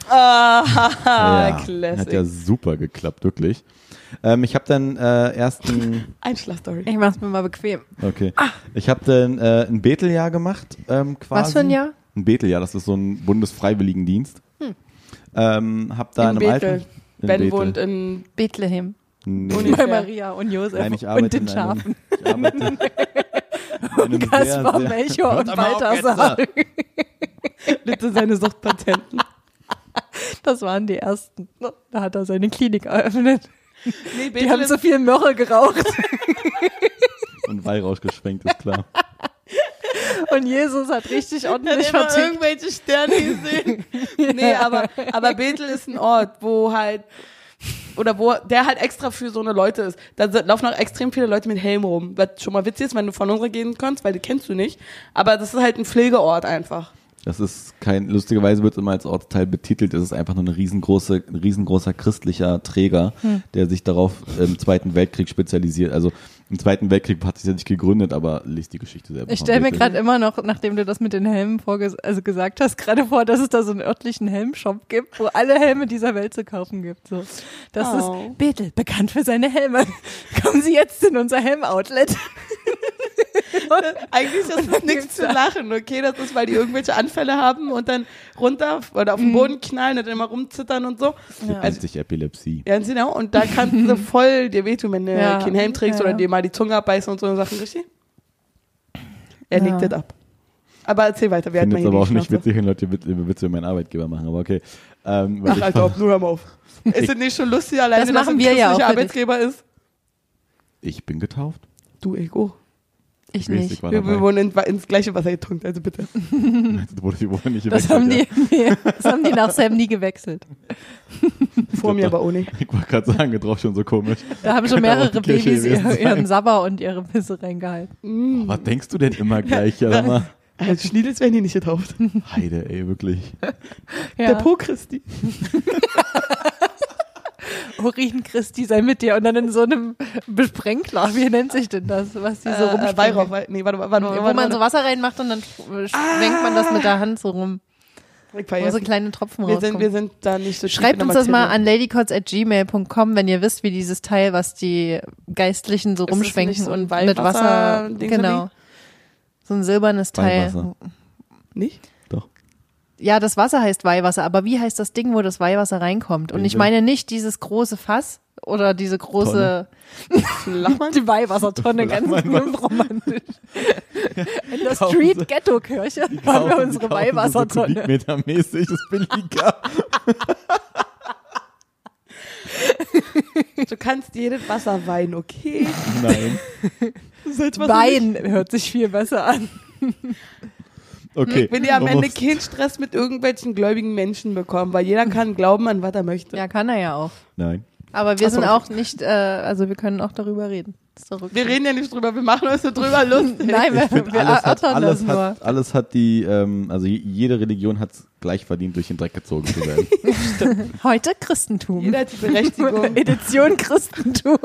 Ah, Ja, Classic. Hat ja super geklappt, wirklich. Ähm, ich habe dann äh, erst ein, Einschlafstory. Ich mach's mir mal bequem. okay, ich habe dann äh, ein Beteljahr gemacht, ähm, quasi. Was für ein Jahr? Ein Beteljahr, das ist so ein Bundesfreiwilligendienst. Ähm, hab da In in einem Bethel. alten. in Ben Bethel. wohnt in Bethlehem. Nee, Ungefähr. Bei Maria und Josef Nein, ich und arbeite den in einem, Schafen. ich arbeite einem sehr, Kaspar, sehr, Melchior und mal auf Balthasar. Litte seine Suchtpatienten. Das waren die ersten. Da hat er seine Klinik eröffnet. Nee, Die haben zu viel Mörre geraucht. und Weihrauch geschwenkt, ist klar. Und Jesus hat richtig hat ordentlich immer vertickt. irgendwelche Sterne gesehen. nee, aber, aber Bethel ist ein Ort, wo halt, oder wo der halt extra für so eine Leute ist. Da laufen auch extrem viele Leute mit Helm rum. Was schon mal witzig ist, wenn du von unserer Gegend kommst, weil die kennst du nicht. Aber das ist halt ein Pflegeort einfach. Das ist kein, lustigerweise wird es immer als Ortsteil betitelt. Es ist einfach nur eine riesengroße, ein riesengroßer christlicher Träger, Hm. der sich darauf im Zweiten Weltkrieg spezialisiert. Also im Zweiten Weltkrieg hat sich ja nicht gegründet, aber liest die Geschichte selber. Ich stelle mir gerade immer noch, nachdem du das mit den Helmen vorges also gesagt hast, gerade vor, dass es da so einen örtlichen Helmshop gibt, wo alle Helme dieser Welt zu kaufen gibt. So, das Oh. ist Bethel, bekannt für seine Helme. Kommen Sie jetzt in unser Helm-Outlet. Eigentlich ist das nichts zu lachen, okay? Das ist, weil die irgendwelche Anfälle haben und dann runter oder auf den Boden knallen und dann immer rumzittern und so. Ja. Nennt sich Epilepsie. Ja, genau. Und da kannst du voll dir wehtun, wenn du Ja. keinen Helm trägst Ja, oder ja. dir mal die Zunge abbeißen und so Sachen, richtig? Er Ja. legt das ab. Aber erzähl weiter, wer Ich hat finde mal es hier aber auch nicht witzig, wenn Leute Witze, über meinen Arbeitgeber machen, aber okay. Ähm, Ach, ich Alter, ob, nur hör mal auf. Ist es nicht schon lustig, alleine, Das dass machen ein wir ja auch. Arbeitgeber ist? Ich bin getauft. Du, Ego. Ich nicht. Wir, wir wurden in, ins gleiche Wasser getunkt, also bitte. Das wurde, die wurde nicht Das gewechselt, haben, ja. die, nee, das haben die nach Sam nie gewechselt. Vor mir aber ohne. Ich wollte gerade sagen, geht drauf schon so komisch. Da haben schon mehrere Babys ihr, ihren Sabber und ihre Pisse reingehalten. Mm. Was denkst du denn immer gleich? Ja, sag mal. Als Schniedels werden die nicht getauft. Heide, ey, wirklich. Ja. Der Po Christi. Urin Christi sei mit dir und dann in so einem Besprenkler. Wie nennt sich denn das? Was die so Äh, rumsprengen? Weihrauch, Wei- nee, warte, warte, warte, Wo warte, man so. Wasser reinmacht und dann schwenkt man das mit der Hand so rum. Wo so kleine Tropfen wir, sind, rauskommen. wir sind da nicht so Schreibt uns das mal an ladycots.gmail.com, wenn ihr wisst, wie dieses Teil, was die Geistlichen so Ist rumschwenken nicht so ein und mit Wasser, genau. So ein silbernes Teil. Nicht? Ja, das Wasser heißt Weihwasser, aber wie heißt das Ding, wo das Weihwasser reinkommt? Und ich meine nicht dieses große Fass oder diese große die Weihwassertonne, ganz Flachmann. romantisch. In der Street Ghetto Kirche haben wir unsere So Weihwassertonne. Kubikmetermäßig ist billiger. Du kannst jedes Wasser weinen, okay? Nein. Wein hört sich viel besser an. Okay. Wenn ihr am Ende keinen Stress mit irgendwelchen gläubigen Menschen bekommen, weil jeder kann glauben an, was er möchte. Ja, kann er ja auch. Nein. Aber wir Ach so. sind auch nicht, äh, also wir können auch darüber reden. Ist doch okay. Wir reden ja nicht drüber, wir machen uns nur drüber lustig. Nein, wir, Ich finde, wir alles, hat, erörtern das alles, nur. hat, alles hat die, ähm, also je- jede Religion hat es gleich verdient, durch den Dreck gezogen zu werden. Heute Christentum. Jeder hat die Berechtigung, Edition Christentum.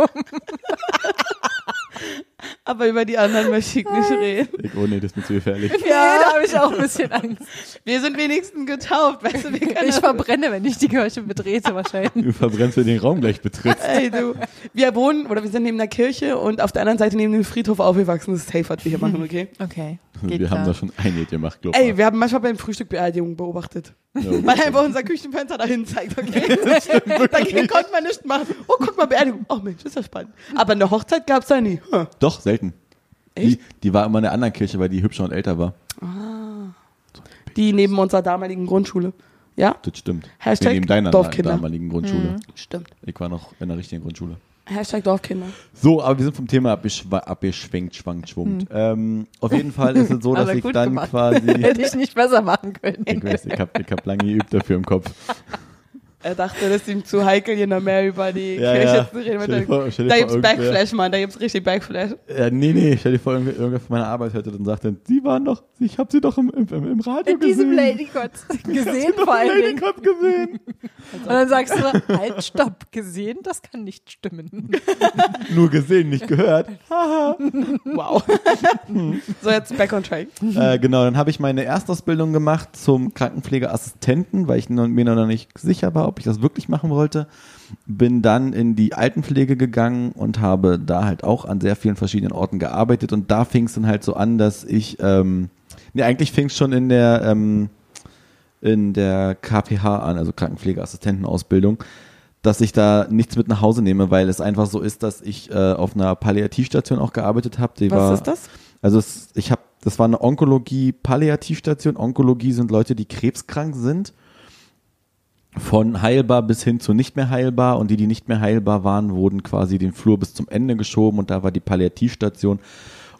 Aber über die anderen möchte ich nicht reden. ich, oh nee, das ist mir zu gefährlich. Ja, da habe ich auch ein bisschen Angst. Wir sind wenigstens getauft, weißt du, Ich verbrenne, wenn ich die Kirche betrete, wahrscheinlich. Du verbrennst, wenn du den Raum gleich betrittst. Ey, du. Wir wohnen, oder wir sind neben der Kirche und auf der anderen Seite neben dem Friedhof aufgewachsen. Das ist safe, was wir hier machen, okay? Okay. wir Geht haben klar. da schon einiges gemacht, glaub Ey, mal. wir haben manchmal beim Frühstück Beerdigungen beobachtet. Ja, Weil einfach unser Küchenfenster dahin zeigt, okay? Dagegen konnte man nichts machen. Oh, guck mal, Beerdigung. Oh Mensch, ist ja spannend. Aber eine Hochzeit gab's da nie. Huh. Doch, selten. Die, Echt? die war immer in der anderen Kirche, weil die hübscher und älter war. Die neben unserer damaligen Grundschule. Ja? Das stimmt. Hashtag nee, neben deiner Dorfkinder. damaligen Grundschule. Stimmt. Ich war noch in der richtigen Grundschule. Hashtag Dorfkinder. So, aber wir sind vom Thema abgeschw abgeschwenkt, schwankt, schwungt. Ähm, auf jeden Fall ist es so, dass ich dann gemacht. quasi. Hätte ich nicht besser machen können. ich weiß, ich habe ich hab lange geübt dafür im Kopf. Er dachte, das ist ihm zu heikel, hier noch mehr über die Ja, Kirche ja. zu reden. Stell dir vor- stell dir da vor, gibt's irgendwer- Backflash, Mann, da gibt's richtig Backflash. Ja, nee, nee, stell dir vor, irgendwer, irgendwer von meiner Arbeit hörte und sagte, sie waren doch, ich habe sie doch im, im, im Radio In diesem gesehen. Ladycott gesehen vor allen Lady Dingen. Cop gesehen. Und dann sagst du, halt, stopp, gesehen, das kann nicht stimmen. Nur gesehen, nicht gehört. Wow. so, jetzt back on track. äh, genau, dann habe ich meine Erstausbildung gemacht zum Krankenpflegeassistenten, weil ich mir noch nicht sicher war, ob ich das wirklich machen wollte. Bin dann in die Altenpflege gegangen und habe da halt auch an sehr vielen verschiedenen Orten gearbeitet und da fing es dann halt so an, dass ich, ähm, nee, eigentlich fing es schon in der, ähm, in der KPH an, also Krankenpflegeassistentenausbildung, dass ich da nichts mit nach Hause nehme, weil es einfach so ist, dass ich äh, auf einer Palliativstation auch gearbeitet habe. Was war, ist das? also es, ich habe, das war eine Onkologie-Palliativstation. Onkologie sind Leute, die krebskrank sind. Von heilbar bis hin zu nicht mehr heilbar. Und die, die nicht mehr heilbar waren, wurden quasi den Flur bis zum Ende geschoben. Und da war die Palliativstation.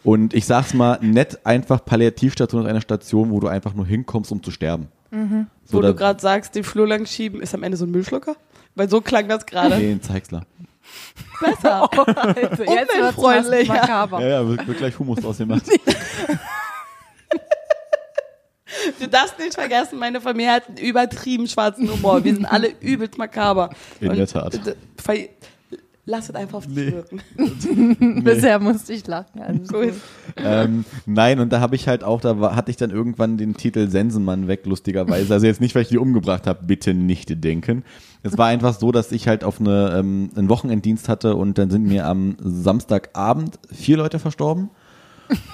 Und ich sag's mal, nett einfach Palliativstation ist eine Station, wo du einfach nur hinkommst, um zu sterben. So, Wo du gerade sagst, den Flur lang schieben, ist am Ende so ein Müllschlucker? Weil so klang das gerade. Nee, ein Zeichsler. Besser. Oh, also, jetzt wird's Umweltfreundlich, fast ja. makaber. Ja, ja, wird, wird gleich Humus draus gemacht. Du darfst nicht vergessen, meine Familie hat einen übertrieben schwarzen Humor. Wir sind alle übelst makaber. In der Tat. Lass es einfach auf dich Nee. wirken. Bisher musste ich lachen. Also Gut. ähm, nein, und da habe ich halt auch, da war, hatte ich dann irgendwann den Titel Sensenmann weg, lustigerweise. Also jetzt nicht, weil ich die umgebracht habe, bitte nicht denken. Es war einfach so, dass ich halt auf eine, ähm, einen Wochenenddienst hatte und dann sind mir am Samstagabend vier Leute verstorben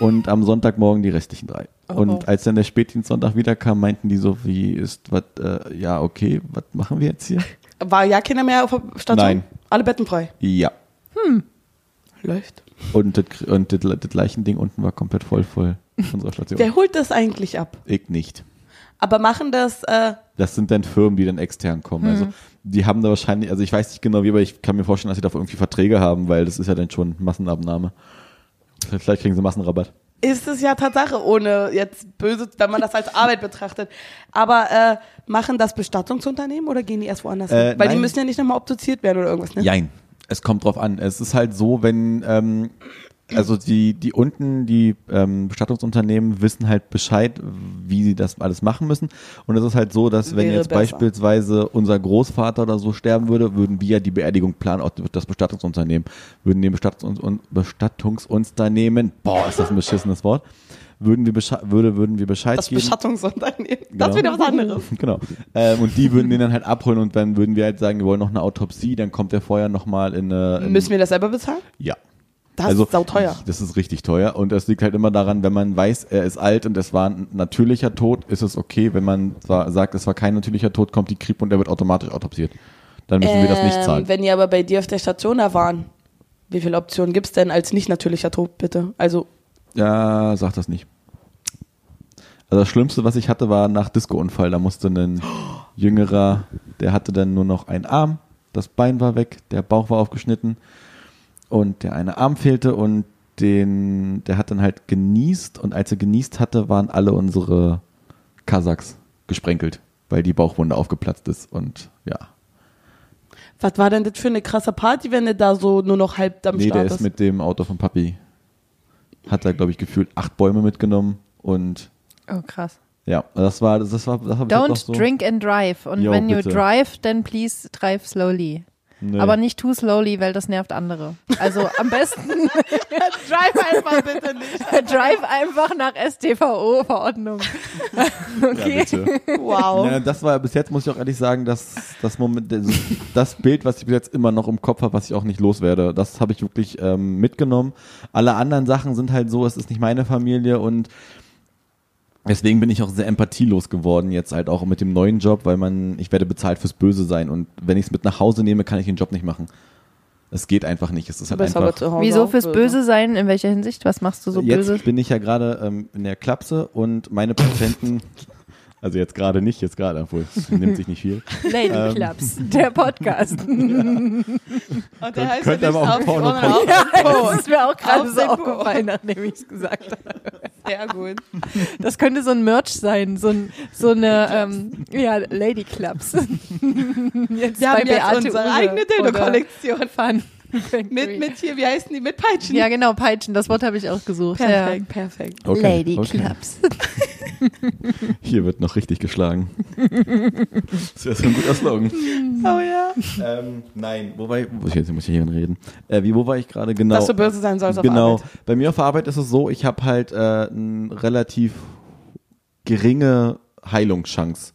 und am Sonntagmorgen die restlichen drei. Oh, und oh. als dann der Spätdienst Sonntag wiederkam, meinten die so, wie ist, was, äh, ja, okay, was machen wir jetzt hier? War ja keiner mehr auf der Station? Nein. Alle Betten frei. Ja. Läuft. Und das, und das, das Leichen-Ding unten war komplett voll voll unserer Station. Wer holt das eigentlich ab? Ich nicht. Aber machen das, äh, Das sind dann Firmen, die dann extern kommen. Also die haben da wahrscheinlich, also ich weiß nicht genau wie, aber ich kann mir vorstellen, dass sie dafür irgendwie Verträge haben, weil das ist ja dann schon Massenabnahme. Vielleicht kriegen sie Massenrabatt. ist es ja Tatsache, ohne jetzt böse, wenn man das als Arbeit betrachtet. Aber äh, machen das Bestattungsunternehmen oder gehen die erst woanders Äh, hin? Weil die nein. müssen ja nicht nochmal obduziert werden oder irgendwas, ne? Jein. Es kommt drauf an. Es ist halt so, wenn, ähm, also die, die unten, die ähm, Bestattungsunternehmen wissen halt Bescheid, wie sie das alles machen müssen. Und es ist halt so, dass wenn jetzt besser. beispielsweise unser Großvater oder so sterben würde, würden wir die Beerdigung planen, auch das Bestattungsunternehmen, würden dem Bestattungs Bestattungsunternehmen, boah, ist das ein beschissenes Wort, würden wir, Besche würde, würden wir Bescheid Das geben. Das Genau. ist wieder was anderes. Genau. Ähm, und die würden den dann halt abholen und dann würden wir halt sagen, wir wollen noch eine Autopsie, dann kommt der vorher nochmal in eine. In, Müssen wir das selber bezahlen? Ja. Das also, ist sauteuer. Das ist richtig teuer und das liegt halt immer daran, wenn man weiß, er ist alt und es war ein natürlicher Tod, ist es okay. Wenn man sagt, es war kein natürlicher Tod, kommt die Kripo und der wird automatisch autopsiert. Dann müssen wir das nicht zahlen. Ähm, Wenn die aber bei dir auf der Station da waren, wie viele Optionen gibt es denn als nicht natürlicher Tod, bitte? Also, Ja, sag das nicht. Also das Schlimmste, was ich hatte, war nach Disco-Unfall. Da musste ein jüngerer, der hatte dann nur noch einen Arm, das Bein war weg, der Bauch war aufgeschnitten und der eine Arm fehlte und den, der hat dann halt genießt und als er genießt hatte, waren alle unsere Kasachs gesprenkelt, weil die Bauchwunde aufgeplatzt ist und ja. was war denn das für eine krasse Party, wenn du da so nur noch halb am Nee, der Start ist ist? mit dem Auto von Papi. Hat er, glaube ich, gefühlt acht Bäume mitgenommen und Oh, krass. Ja, das war, das war, das habe ich jetzt noch Don't so. drink and drive. Und Jo, when you drive, then please drive slowly. Nee. Aber nicht too slowly, weil das nervt andere. Also am besten Drive einfach bitte nicht. drive einfach nach StVO-Verordnung. ja, Okay. bitte. Wow. Ja, das war bis jetzt muss ich auch ehrlich sagen, dass das Moment, das, das Bild, was ich bis jetzt immer noch im Kopf habe, was ich auch nicht loswerde, das habe ich wirklich ähm, mitgenommen. Alle anderen Sachen sind halt so, es ist nicht meine Familie und deswegen bin ich auch sehr empathielos geworden jetzt halt auch mit dem neuen Job, weil man, ich werde bezahlt fürs Böse sein und wenn ich es mit nach Hause nehme, kann ich den Job nicht machen. Es geht einfach nicht. Es ist halt einfach. Wieso fürs Böse sein? In welcher Hinsicht? Was machst du so jetzt böse? bin ich ja gerade ähm, in der Klapse und meine Patienten, also jetzt gerade nicht, jetzt gerade, obwohl es nimmt sich nicht viel. Lady ähm, Clubs, der Podcast. Und der heißt könnte ja aber nicht auch auf, Porno- auf Ja, das ist mir auch gerade so aufgefallen, nachdem ich es gesagt habe. Sehr gut. Das könnte so ein Merch sein, so, ein, so eine ähm, ja, Lady Clubs. jetzt Wir haben jetzt unsere Uwe eigene Dildo-Kollektion. Fun. Mit, mit hier, wie heißen die? Mit Peitschen. Ja, genau, Peitschen, das Wort habe ich auch gesucht. Perfekt, perfekt. Ja. Okay, Lady okay. Clubs. Hier wird noch richtig geschlagen. Das wäre so ein guter Slogan. Oh ja. ähm, nein, wobei, wo- jetzt muss ich hier reden. Äh, wie, wo war ich gerade genau? Dass du böse sein sollst auf genau. Arbeit. Bei mir auf der Arbeit ist es so, ich habe halt äh, eine relativ geringe Heilungschance.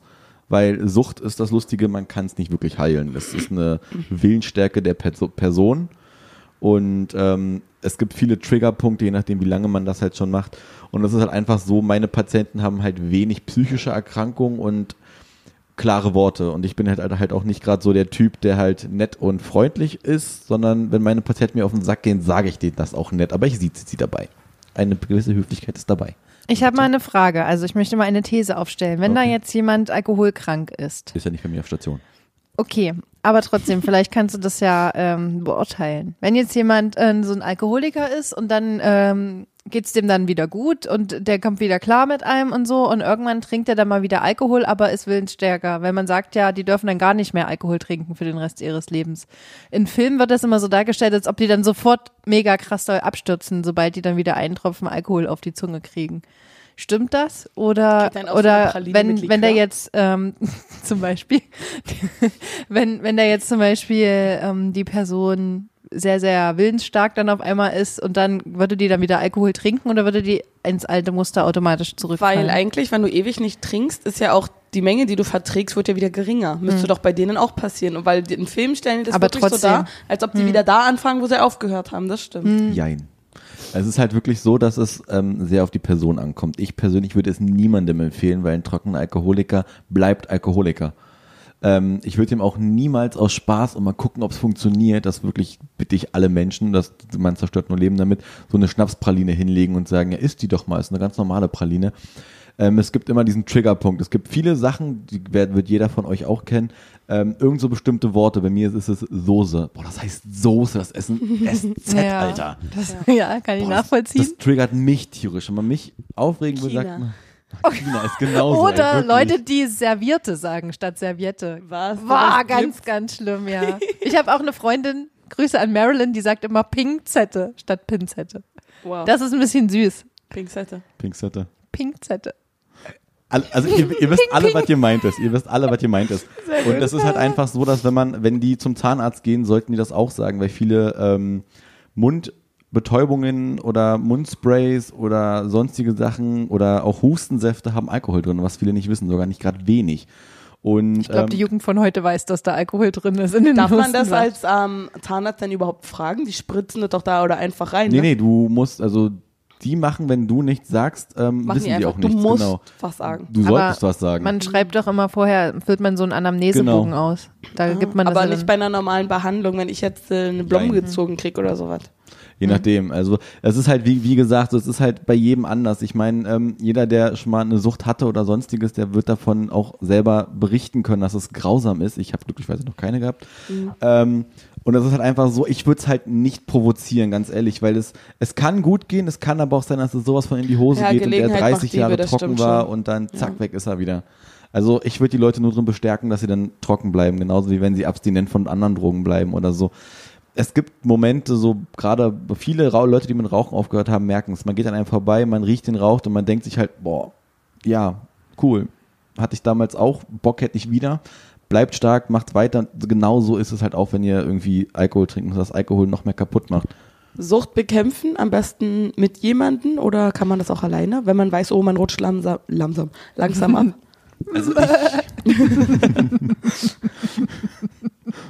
Weil Sucht ist das Lustige, man kann es nicht wirklich heilen. Das ist eine Willensstärke der Perso Person. Und ähm, es gibt viele Triggerpunkte, je nachdem, wie lange man das halt schon macht. Und das ist halt einfach so, meine Patienten haben halt wenig psychische Erkrankungen und klare Worte. Und ich bin halt, halt auch nicht gerade so der Typ, der halt nett und freundlich ist, sondern wenn meine Patienten mir auf den Sack gehen, sage ich denen das auch nett. Aber ich sehe sie dabei. Eine gewisse Höflichkeit ist dabei. Ich habe mal eine Frage, also ich möchte mal eine These aufstellen. Wenn da Okay. jetzt jemand alkoholkrank ist, Ist ja nicht bei mir auf Station. Okay, aber trotzdem, vielleicht kannst du das ja ähm, beurteilen. Wenn jetzt jemand äh, so ein Alkoholiker ist und dann ähm, geht's dem dann wieder gut und der kommt wieder klar mit einem und so und irgendwann trinkt er dann mal wieder Alkohol, aber ist willensstärker, weil man sagt ja, die dürfen dann gar nicht mehr Alkohol trinken für den Rest ihres Lebens. In Filmen wird das immer so dargestellt, als ob die dann sofort mega krass doll abstürzen, sobald die dann wieder einen Tropfen Alkohol auf die Zunge kriegen. Stimmt das? Oder, so oder wenn, wenn der jetzt ähm, zum Beispiel, wenn, wenn der jetzt zum Beispiel ähm, die Person sehr, sehr willensstark dann auf einmal ist und dann würde die dann wieder Alkohol trinken oder würde die ins alte Muster automatisch zurückfallen? Weil eigentlich, wenn du ewig nicht trinkst, ist ja auch die Menge, die du verträgst, wird ja wieder geringer. Müsste doch bei denen auch passieren. Und weil die- in Filmen stellen die das Aber wirklich so trotzdem. dar, als ob die wieder da anfangen, wo sie aufgehört haben. Das stimmt. Jein. Es ist halt wirklich so, dass es ähm, sehr auf die Person ankommt. Ich persönlich würde es niemandem empfehlen, weil ein trockener Alkoholiker bleibt Alkoholiker. Ähm, ich würde ihm auch niemals aus Spaß und mal gucken, ob es funktioniert, das wirklich bitte ich alle Menschen, dass man zerstört nur Leben damit, so eine Schnapspraline hinlegen und sagen, ja, isst die doch mal, ist eine ganz normale Praline. Ähm, es gibt immer diesen Triggerpunkt. Es gibt viele Sachen, die wird, wird jeder von euch auch kennen. Ähm, irgend so bestimmte Worte. Bei mir ist es Soße. Boah, das heißt Soße, das ist ein SZ, Ja. Alter. Das, ja, kann ich Boah, das- nachvollziehen. Das triggert mich tierisch. Wenn man mich aufregen will, China. sagt man, China ist genauso. ey, Oder wirklich. Leute, die Servierte sagen statt Serviette. Was? War Was ganz, gibt's? ganz schlimm, ja. Ich habe auch eine Freundin, Grüße an Marilyn, die sagt immer Pinzette statt Pinzette. Wow. Das ist ein bisschen süß. Pinzette. Pinzette. Pinzette. Also ihr, ihr wisst alle, was ihr meint ist. Ihr wisst alle, was ihr meint ist. Und das ist halt einfach so, dass wenn man, wenn die zum Zahnarzt gehen, sollten die das auch sagen, weil viele ähm, Mundbetäubungen oder Mundsprays oder sonstige Sachen oder auch Hustensäfte haben Alkohol drin, was viele nicht wissen, sogar nicht gerade wenig. Und Ich glaube, ähm, die Jugend von heute weiß, dass da Alkohol drin ist. In den Darf man das als ähm, Zahnarzt denn überhaupt fragen? Die spritzen das doch da oder einfach rein. Nee, ne? nee, du musst, also die machen, wenn du nichts sagst, ähm, Machen wissen die die einfach, auch nichts. du musst genau. was sagen. Du Aber solltest was sagen. Man schreibt doch immer vorher, füllt man so einen Anamnesebogen Genau. aus. Da gibt man das Aber nicht bei einer normalen Behandlung, wenn ich jetzt äh, eine Blombe Nein. gezogen krieg oder sowas. Je nachdem. Also es ist halt, wie, wie gesagt, es ist halt bei jedem anders. Ich meine, ähm, jeder, der schon mal eine Sucht hatte oder sonstiges, der wird davon auch selber berichten können, dass es grausam ist. Ich habe glücklicherweise noch keine gehabt. Ähm, und das ist halt einfach so, ich würde es halt nicht provozieren, ganz ehrlich, weil es, es kann gut gehen, es kann aber auch sein, dass es sowas von in die Hose Ja, geht und der Gelegenheit macht 30 Diebe, Jahre das trocken war schon. und dann zack, Ja. weg ist er wieder. Also ich würde die Leute nur drin bestärken, dass sie dann trocken bleiben, genauso wie wenn sie abstinent von anderen Drogen bleiben oder so es gibt Momente, so gerade viele Leute, die mit Rauchen aufgehört haben, merken es. Man geht an einem vorbei, man riecht den Rauch und man denkt sich halt, boah, ja, cool. Hatte ich damals auch, Bock hätte ich wieder. Bleibt stark, macht weiter. Genau so ist es halt auch, wenn ihr irgendwie Alkohol trinkt und das Alkohol noch mehr kaputt macht. Sucht bekämpfen, am besten mit jemandem oder kann man das auch alleine, wenn man weiß, oh, man rutscht langsam, langsam, langsam ab. Also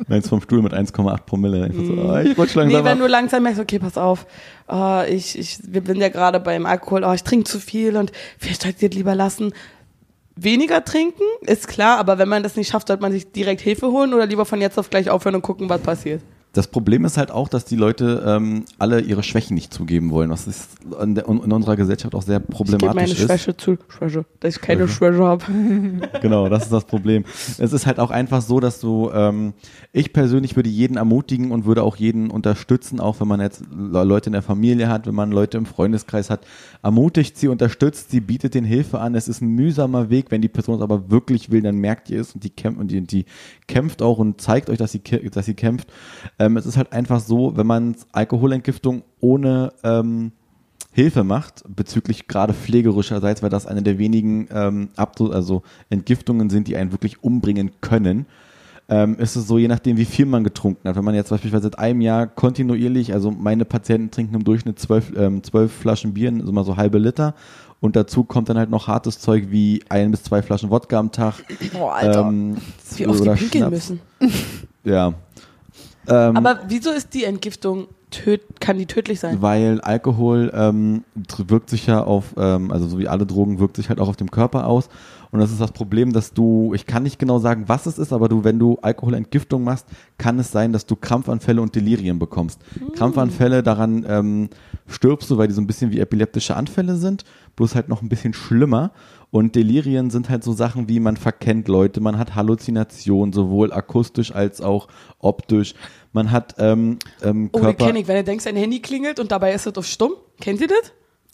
ich. Vom Stuhl mit 1,8 Promille. Einfach so, oh, ich rutsch langsam Nee, wenn ab. du langsam merkst, okay, pass auf, oh, ich, ich, wir sind ja gerade beim Alkohol, oh, ich trinke zu viel und vielleicht sollte ich das lieber lassen. Weniger trinken, ist klar, aber wenn man das nicht schafft, sollte man sich direkt Hilfe holen oder lieber von jetzt auf gleich aufhören und gucken, was passiert. Das Problem ist halt auch, dass die Leute ähm, alle ihre Schwächen nicht zugeben wollen, was ist in, der, in unserer Gesellschaft auch sehr Ich gebe problematisch meine ist. Schwäche zu. Schwäche. Dass ich keine Schwäche. Schwäche habe. Genau, das ist das Problem. Es ist halt auch einfach so, dass du, ähm, ich persönlich würde jeden ermutigen und würde auch jeden unterstützen, auch wenn man jetzt Le- Leute in der Familie hat, wenn man Leute im Freundeskreis hat, ermutigt sie, unterstützt sie, bietet den Hilfe an. Es ist ein mühsamer Weg, wenn die Person es aber wirklich will, dann merkt ihr es und die kämpft und die, die kämpft auch und zeigt euch, dass sie, dass sie kämpft. Ähm, es ist halt einfach so, wenn man Alkoholentgiftung ohne ähm, Hilfe macht, bezüglich gerade pflegerischerseits, weil das eine der wenigen ähm, Abso also Entgiftungen sind, die einen wirklich umbringen können, ähm, ist es so, je nachdem, wie viel man getrunken hat. Wenn man jetzt beispielsweise seit einem Jahr kontinuierlich, also meine Patienten trinken im Durchschnitt zwölf, ähm, zwölf Flaschen Bier, also mal so halbe Liter. Und dazu kommt dann halt noch hartes Zeug wie ein bis zwei Flaschen Wodka am Tag. Boah, Alter. Ähm, Wie oft die pinkeln Schnaps. müssen. Ja. Ähm, Aber wieso ist die Entgiftung töt kann die tödlich sein? Weil Alkohol ähm, wirkt sich ja auf, ähm, also so wie alle Drogen, wirkt sich halt auch auf dem Körper aus. Und das ist das Problem, dass du, ich kann nicht genau sagen, was es ist, aber du, wenn du Alkoholentgiftung machst, kann es sein, dass du Krampfanfälle und Delirien bekommst. Krampfanfälle, daran ähm, stirbst du, weil die so ein bisschen wie epileptische Anfälle sind, bloß halt noch ein bisschen schlimmer. Und Delirien sind halt so Sachen wie man verkennt Leute, man hat Halluzinationen, sowohl akustisch als auch optisch. Man hat ähm, ähm, Oh, Körper. kenne ich. Wenn du denkst, dein Handy klingelt und dabei ist es auf stumm. Kennt ihr das?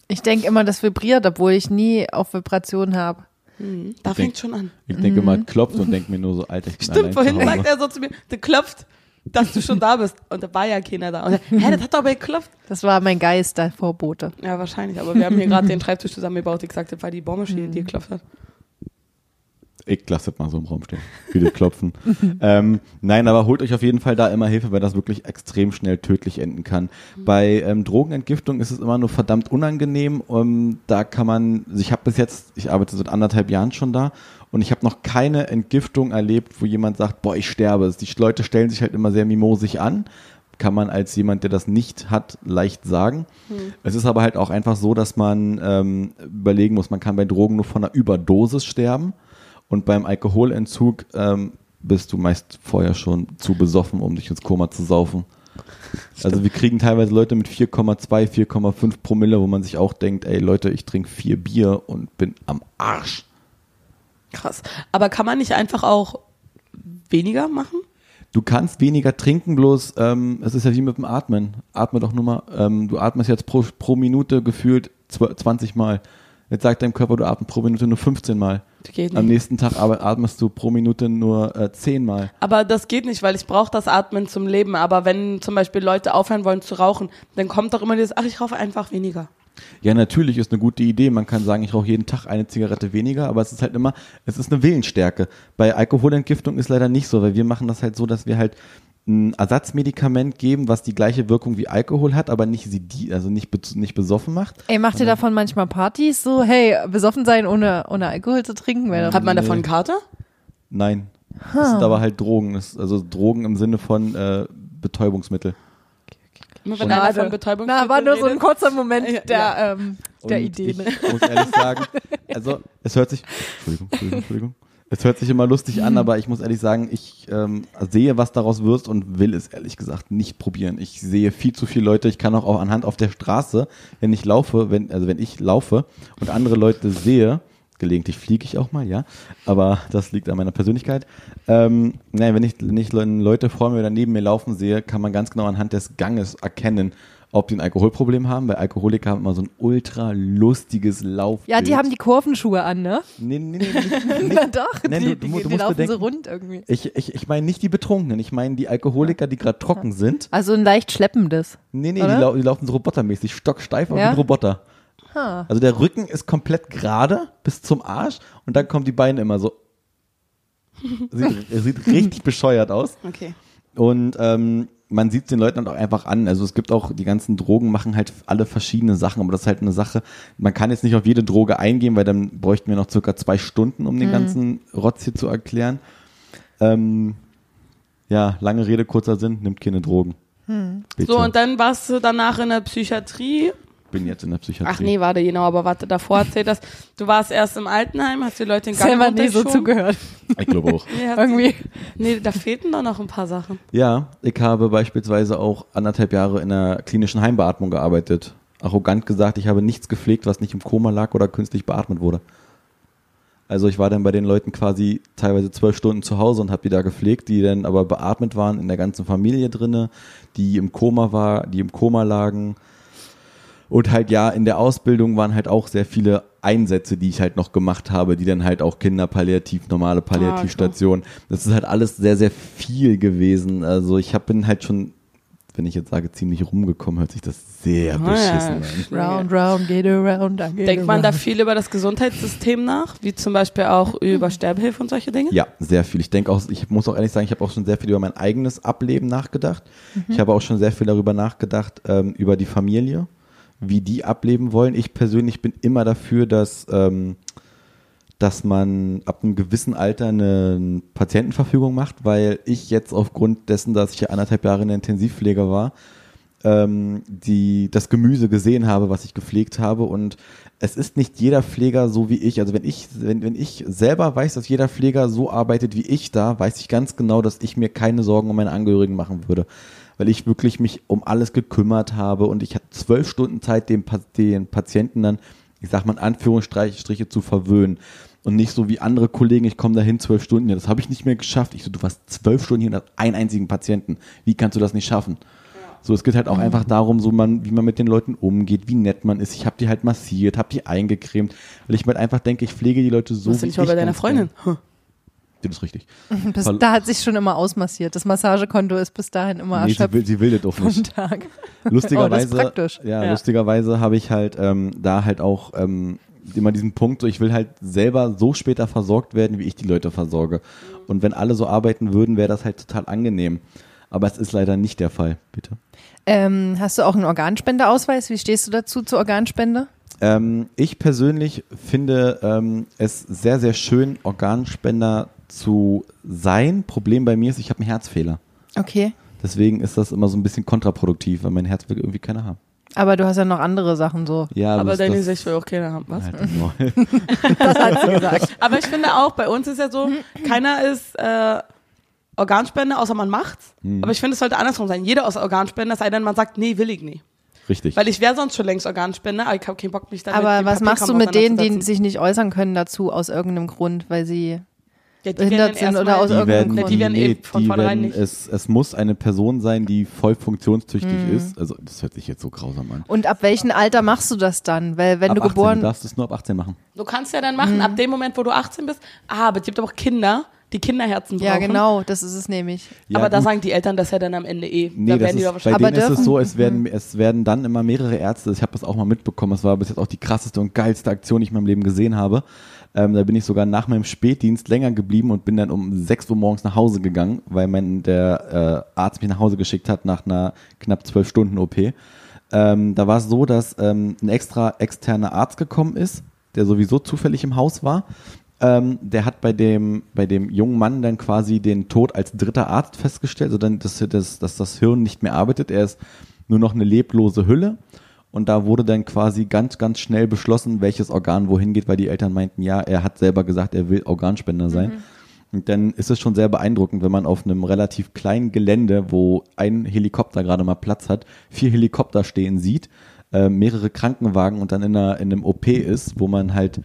Ich denke immer, das vibriert, obwohl ich nie auf Vibration habe. Da denk- fängt schon an. Ich denke mal, klopft und denke mir nur so, Alter, ich bin Stimmt, vorhin sagt er so zu mir, du klopft, dass du schon da bist. Und da war ja keiner da. Und er, hä, das hat doch aber geklopft. Das war mein Geist, der Vorbote. Ja, wahrscheinlich. Aber wir haben hier gerade den Schreibtisch zusammengebaut. Ich sagte, das war die Bohrmaschine, die geklopft hat. Ich lasse das mal so im Raum stehen. Viele klopfen. ähm, nein, aber holt euch auf jeden Fall da immer Hilfe, weil das wirklich extrem schnell tödlich enden kann. Bei ähm, Drogenentgiftung ist es immer nur verdammt unangenehm. Ähm, da kann man, also ich habe bis jetzt, ich arbeite seit anderthalb Jahren schon da und ich habe noch keine Entgiftung erlebt, wo jemand sagt, boah, ich sterbe. Die Leute stellen sich halt immer sehr mimosig an. Kann man als jemand, der das nicht hat, leicht sagen. Es ist aber halt auch einfach so, dass man ähm, überlegen muss, man kann bei Drogen nur von einer Überdosis sterben. Und beim Alkoholentzug ähm, bist du meist vorher schon zu besoffen, um dich ins Koma zu saufen. Also wir kriegen teilweise Leute mit 4,2, 4,5 Promille, wo man sich auch denkt, ey Leute, ich trinke vier Bier und bin am Arsch. Krass. Aber kann man nicht einfach auch weniger machen? Du kannst weniger trinken, bloß ähm, es ist ja wie mit dem Atmen. Atme doch nur mal. Ähm, du atmest jetzt pro, pro Minute gefühlt zw- 20 Mal. Jetzt sagt dein Körper, du atmest pro Minute nur 15 Mal. Am nächsten Tag aber atmest du pro Minute nur äh, 10 Mal. Aber das geht nicht, weil ich brauche das Atmen zum Leben. Aber wenn zum Beispiel Leute aufhören wollen zu rauchen, dann kommt doch immer dieses, ach, ich rauche einfach weniger. Ja, natürlich ist eine gute Idee. Man kann sagen, ich rauche jeden Tag eine Zigarette weniger, aber es ist halt immer, es ist eine Willensstärke. Bei Alkoholentgiftung ist leider nicht so, weil wir machen das halt so, dass wir halt ein Ersatzmedikament geben, was die gleiche Wirkung wie Alkohol hat, aber nicht sie die, also nicht, nicht besoffen macht. Ey, macht ihr davon manchmal Partys? So, hey, besoffen sein ohne, ohne Alkohol zu trinken? Wäre Hat man Nee. davon Karte? Nein. Das sind aber halt Drogen. Das ist also Drogen im Sinne von äh, Betäubungsmittel. Immer wenn Schade. einer von Betäubung Na, war nur so ein kurzer Moment Ja, der, ja. ähm, der Idee. Ich muss ehrlich sagen, also es hört sich, Entschuldigung, Entschuldigung, Entschuldigung. Es hört sich immer lustig an, aber ich muss ehrlich sagen, ich ähm, sehe, was daraus wird und will es ehrlich gesagt nicht probieren. Ich sehe viel zu viele Leute. Ich kann auch, auch anhand auf der Straße, wenn ich laufe, wenn also wenn ich laufe und andere Leute sehe, gelegentlich fliege ich auch mal, ja, aber das liegt an meiner Persönlichkeit. Ähm, nein, wenn ich, ich Leute vor mir oder neben mir laufen sehe, kann man ganz genau anhand des Ganges erkennen, ob die ein Alkoholproblem haben, weil Alkoholiker haben immer so ein ultra lustiges Lauf. Ja, die haben die Kurvenschuhe an, ne? Nee, nee, nee, nicht, nicht, Na doch, Nein, die, du- die, du die musst laufen bedenken- so rund irgendwie. Ich, ich, ich meine nicht die Betrunkenen, ich meine die Alkoholiker, die gerade trocken sind. Also ein leicht schleppendes. Nee, nee, die, lau die laufen so robotermäßig, stocksteif auf Ja? wie ein Roboter. Also der Rücken ist komplett gerade bis zum Arsch und dann kommen die Beine immer so. Sieht, er sieht richtig bescheuert aus. Okay. Und ähm, man sieht den Leuten auch einfach an. Also es gibt auch, die ganzen Drogen machen halt alle verschiedene Sachen, aber das ist halt eine Sache, man kann jetzt nicht auf jede Droge eingehen, weil dann bräuchten wir noch circa zwei Stunden, um den ganzen Rotz hier zu erklären. Ähm, ja, lange Rede, kurzer Sinn, nimmt keine Drogen. Bitte. So, und dann warst du danach in der Psychiatrie. Bin jetzt in der Psychiatrie. Ach nee, warte, genau, aber warte, davor erzählt das. Du warst erst im Altenheim, hast die Leute in Gang nie so zugehört. Ich glaube auch. Nee, Irgendwie. nee, da fehlten doch noch ein paar Sachen. Ja, ich habe beispielsweise auch anderthalb Jahre in einer klinischen Heimbeatmung gearbeitet. Arrogant gesagt, ich habe nichts gepflegt, was nicht im Koma lag oder künstlich beatmet wurde. Also ich war dann bei den Leuten quasi teilweise zwölf Stunden zu Hause und habe die da gepflegt, die dann aber beatmet waren in der ganzen Familie drinne, die im Koma war, die im Koma lagen. Und halt ja, in der Ausbildung waren halt auch sehr viele Einsätze, die ich halt noch gemacht habe, die dann halt auch Kinderpalliativ, normale Palliativstation. das ist halt alles sehr, sehr viel gewesen. Also ich hab, bin halt schon, wenn ich jetzt sage, ziemlich rumgekommen, hört sich das sehr Ah, beschissen ja. an. Round, round, geht around, I get Denkt man da around. viel über das Gesundheitssystem nach, wie zum Beispiel auch über Sterbehilfe und solche Dinge? Ja, sehr viel. Ich denke auch, ich muss auch ehrlich sagen, ich habe auch schon sehr viel über mein eigenes Ableben nachgedacht. Ich habe auch schon sehr viel darüber nachgedacht, ähm, über die Familie, wie die ableben wollen. Ich persönlich bin immer dafür, dass, ähm, dass man ab einem gewissen Alter eine Patientenverfügung macht, weil ich jetzt aufgrund dessen, dass ich ja anderthalb Jahre in der Intensivpflege war, ähm, die, das Gemüse gesehen habe, was ich gepflegt habe. Und es ist nicht jeder Pfleger so wie ich. Also wenn ich, wenn, wenn ich selber weiß, dass jeder Pfleger so arbeitet wie ich da, weiß ich ganz genau, dass ich mir keine Sorgen um meine Angehörigen machen würde. Weil ich wirklich mich um alles gekümmert habe und ich hatte zwölf Stunden Zeit, den, den Patienten dann, ich sag mal in Anführungsstriche, zu verwöhnen. Und nicht so wie andere Kollegen, ich komme dahin zwölf Stunden, ja, das habe ich nicht mehr geschafft. Ich so, du warst zwölf Stunden hier und hast einen einzigen Patienten. Wie kannst du das nicht schaffen? So, es geht halt auch einfach darum, so man, wie man mit den Leuten umgeht, wie nett man ist. Ich habe die halt massiert, habe die eingecremt, weil ich mir halt einfach denke, ich pflege die Leute so du wie nicht mal ich bei deiner Freundin? gerne. Das ist richtig. Bis, Verl- da hat sich schon immer ausmassiert. Das Massagekonto ist bis dahin immer Nee, sie erschöpft will, sie will das doch nicht. Tag. Lustigerweise, Oh. Ja, Ja. lustigerweise habe ich halt ähm, da halt auch ähm, immer diesen Punkt, so ich will halt selber so später versorgt werden, wie ich die Leute versorge. Und wenn alle so arbeiten würden, wäre das halt total angenehm. Aber es ist leider nicht der Fall, bitte. Ähm, hast du auch einen Organspendeausweis? Wie stehst du dazu zur Organspende? Ähm, ich persönlich finde ähm, es sehr, sehr schön, Organspender zu sein. Problem bei mir ist, ich habe einen Herzfehler. Okay. Deswegen ist das immer so ein bisschen kontraproduktiv, weil mein Herz will irgendwie keiner haben. Aber du hast ja noch andere Sachen so. Ja, Aber das- deine Sicht will auch keiner haben. Was? Halt das hat sie gesagt. Aber ich finde auch, bei uns ist ja so, keiner ist äh, Organspender, außer man macht's. Hm. Aber ich finde, es sollte andersrum sein. Jeder ist Organspender, es sei denn, man sagt, nee, will ich nie. Richtig. Weil ich wäre sonst schon längst Organspender, aber ich habe keinen Bock, mich damit Aber was machst du mit denen, die sich nicht äußern können dazu aus irgendeinem Grund, weil sie ja, die behindert werden sind oder aus die irgendeinem werden, Grund. die werden eh von die vornherein werden, nicht. es, es muss eine Person sein, die voll funktionstüchtig Mhm. ist. Also das hört sich jetzt so grausam an. Und ab welchem Alter machst du das dann? Weil wenn ab du 18, geboren du darfst es nur ab 18 machen. Du kannst ja dann machen, ab dem Moment, wo du 18 bist. Ah, aber es gibt aber auch Kinder, die Kinderherzen brauchen. Ja, genau, das ist es nämlich. Ja, aber da sagen die Eltern das ja dann am Ende eh. Nee, da das werden die ist, bei wahrscheinlich. Aber denen ist es so, es werden, es werden dann immer mehrere Ärzte, ich habe das auch mal mitbekommen, es war bis jetzt auch die krasseste und geilste Aktion, die ich in meinem Leben gesehen habe. Ähm, da bin ich sogar nach meinem Spätdienst länger geblieben und bin dann um 6 Uhr morgens nach Hause gegangen, weil mein, der äh, Arzt mich nach Hause geschickt hat nach einer knapp 12 Stunden OP. Ähm, da war es so, dass ähm, ein extra externer Arzt gekommen ist, der sowieso zufällig im Haus war. Ähm, der hat bei dem, bei dem jungen Mann dann quasi den Tod als dritter Arzt festgestellt, also dann, dass, dass, dass das Hirn nicht mehr arbeitet. Er ist nur noch eine leblose Hülle. Und da wurde dann quasi ganz, ganz schnell beschlossen, welches Organ wohin geht, weil die Eltern meinten, ja, er hat selber gesagt, er will Organspender sein. Und dann ist es schon sehr beeindruckend, wenn man auf einem relativ kleinen Gelände, wo ein Helikopter gerade mal Platz hat, vier Helikopter stehen sieht, äh, mehrere Krankenwagen und dann in, einer, in einem OP ist, wo man halt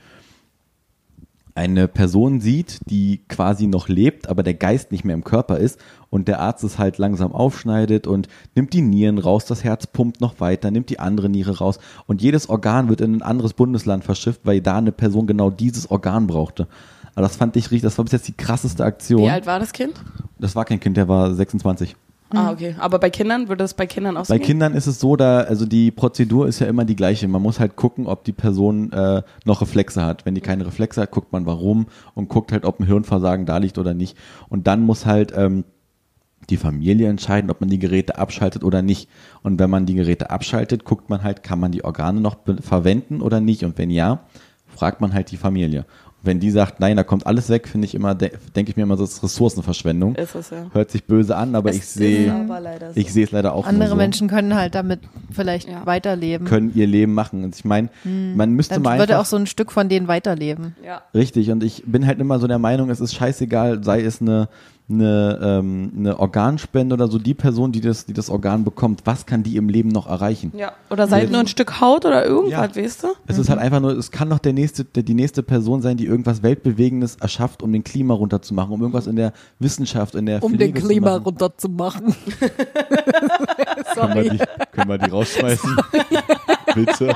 eine Person sieht, die quasi noch lebt, aber der Geist nicht mehr im Körper ist und der Arzt es halt langsam aufschneidet und nimmt die Nieren raus, das Herz pumpt noch weiter, nimmt die andere Niere raus und jedes Organ wird in ein anderes Bundesland verschifft, weil da eine Person genau dieses Organ brauchte. Aber das fand ich richtig, das war bis jetzt die krasseste Aktion. Wie alt war das Kind? Das war kein Kind, der war 26. Ah, okay. Aber bei Kindern würde das bei Kindern auch so Bei gehen? Kindern ist es so, da, also die Prozedur ist ja immer die gleiche. Man muss halt gucken, ob die Person äh, noch Reflexe hat. Wenn die keine Reflexe hat, guckt man warum und guckt halt, ob ein Hirnversagen da liegt oder nicht. Und dann muss halt ähm, die Familie entscheiden, ob man die Geräte abschaltet oder nicht. Und wenn man die Geräte abschaltet, guckt man halt, kann man die Organe noch verwenden oder nicht. Und wenn ja, fragt man halt die Familie. Wenn die sagt, nein, da kommt alles weg, finde ich immer, de denke ich mir immer, das ist Ressourcenverschwendung. Ist es ja. Hört sich böse an, aber Es ich sehe, so. ich sehe es leider auch Andere nur so. Menschen können halt damit vielleicht Ja. weiterleben. können ihr Leben machen. Und ich meine, man müsste Dann mal würde auch so ein Stück von denen weiterleben. Ja. Richtig, und ich bin halt immer so der Meinung, es ist scheißegal, sei es eine, eine, ähm, eine Organspende oder so, die Person, die das, die das Organ bekommt, was kann die im Leben noch erreichen? ja. Oder seid nur ein Stück Haut oder irgendwas, Ja. weißt du? Es ist halt einfach nur, es kann doch der nächste, der, die nächste Person sein, die irgendwas Weltbewegendes erschafft, um den Klima runterzumachen, um irgendwas in der Wissenschaft, in der Um Pflege den Klima zu Können wir, die, können wir die rausschmeißen? Bitte.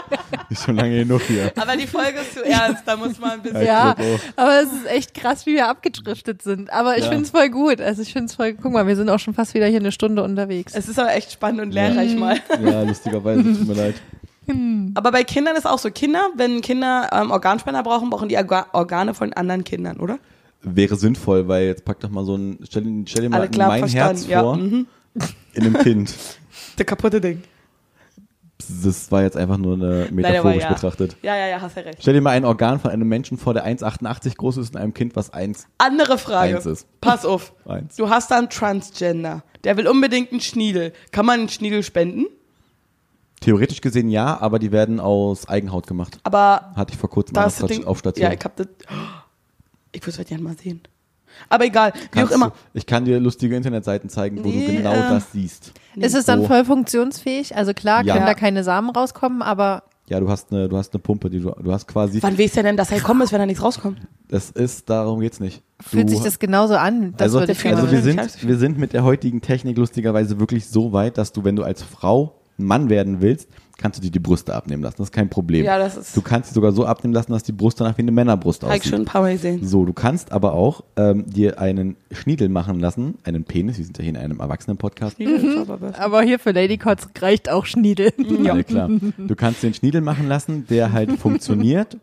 Ist schon lange genug hier. Aber die Folge ist zu ernst, da muss man ein bisschen. Ja, auch. aber es ist echt krass, wie wir abgedriftet sind. Aber ich Ja. finde es voll gut. Also ich finde es voll, guck mal, wir sind auch schon fast wieder hier eine Stunde unterwegs. Es ist aber echt spannend und lehrreich mal. Ja, lustigerweise, tut mir leid. Aber bei Kindern ist auch so, Kinder, wenn Kinder ähm, Organspender brauchen, brauchen die Orga Organe von anderen Kindern, oder? Wäre sinnvoll, weil jetzt pack doch mal so ein, stell, stell dir mal klar mein verstanden, Herz ja. vor Mhm. in einem Kind. Der kaputte Ding. Das war jetzt einfach nur eine metaphorisch ja. betrachtet. Ja, ja, ja, hast ja recht. Stell dir mal ein Organ von einem Menschen vor, der 1,88 groß ist und einem Kind, was 1, Andere Frage. Eins ist. Pass auf. Eins. Du hast da einen Transgender. Der will unbedingt einen Schniedel. Kann man einen Schniedel spenden? Theoretisch gesehen ja, aber die werden aus Eigenhaut gemacht. Aber Hatte ich vor kurzem auf Station. Ja, ich hab das. Ich würde es halt gerne mal sehen. Aber egal, wie Kannst auch immer. Du, ich kann dir lustige Internetseiten zeigen, wo Nee, du genau äh, das siehst. ist es dann voll funktionsfähig? Also klar, Ja. können da keine Samen rauskommen, aber Ja, du hast eine, du hast eine Pumpe, die du, du hast quasi. Wann weiß der denn, dass er kommen ist, wenn da nichts rauskommt? Das ist, darum geht's nicht. fühlt du, sich das genauso an? Das also, würde ich also wir sind, wir sind mit der heutigen Technik lustigerweise wirklich so weit, dass du, wenn du als Frau ein Mann werden willst, kannst du dir die Brüste abnehmen lassen. Das ist kein Problem. Ja, das ist. Du kannst sie sogar so abnehmen lassen, dass die Brust danach wie eine Männerbrust Hab ich aussieht. schon ein paar Mal gesehen. So, du kannst aber auch ähm, dir einen Schniedel machen lassen, einen Penis, wir sind ja hier in einem Erwachsenen-Podcast. Aber hier für Lady reicht auch Schniedel. Ja. klar. Du kannst den Schniedel machen lassen, der halt funktioniert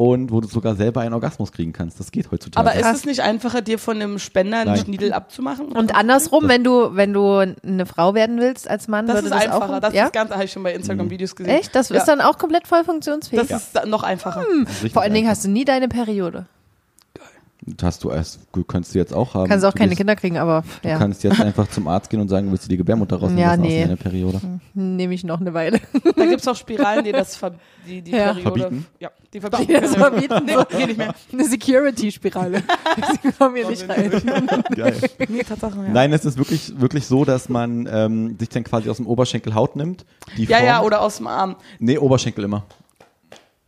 und wo du sogar selber einen Orgasmus kriegen kannst. Das geht heutzutage. Aber ist es nicht einfacher, dir von einem Spender einen Nein. Schniedel abzumachen? Und andersrum, wenn du, wenn du eine Frau werden willst als Mann, das würde ist das einfacher. auch. Das ja? ist ganz, habe ich schon bei Instagram-Videos gesehen. Echt? Das ja. ist dann auch komplett voll funktionsfähig. Das ist noch einfacher. Richtig Vor allen Dingen einfach. hast du nie deine Periode. Hast du erst, du kannst du jetzt auch haben. Kannst auch du keine gehst- Kinder kriegen, aber Du ja, kannst jetzt einfach zum Arzt gehen und sagen, willst du die Gebärmutter rausnehmen Ja, lassen nee. aus deiner Periode? nehme ich noch eine Weile. Da gibt es auch Spiralen, die das ver die, die Ja. Periode Verbieten? Ja, die verbieten. Das verbieten nee, geht nicht mehr. Eine Security-Spirale. Sie kommen hier nicht rein. Geil. Nee, Tatsache, ja. Nein, es ist wirklich, wirklich so, dass man ähm, sich dann quasi aus dem Oberschenkel Haut nimmt. Die ja, ja, formt- oder aus dem Arm. Nee, Oberschenkel immer.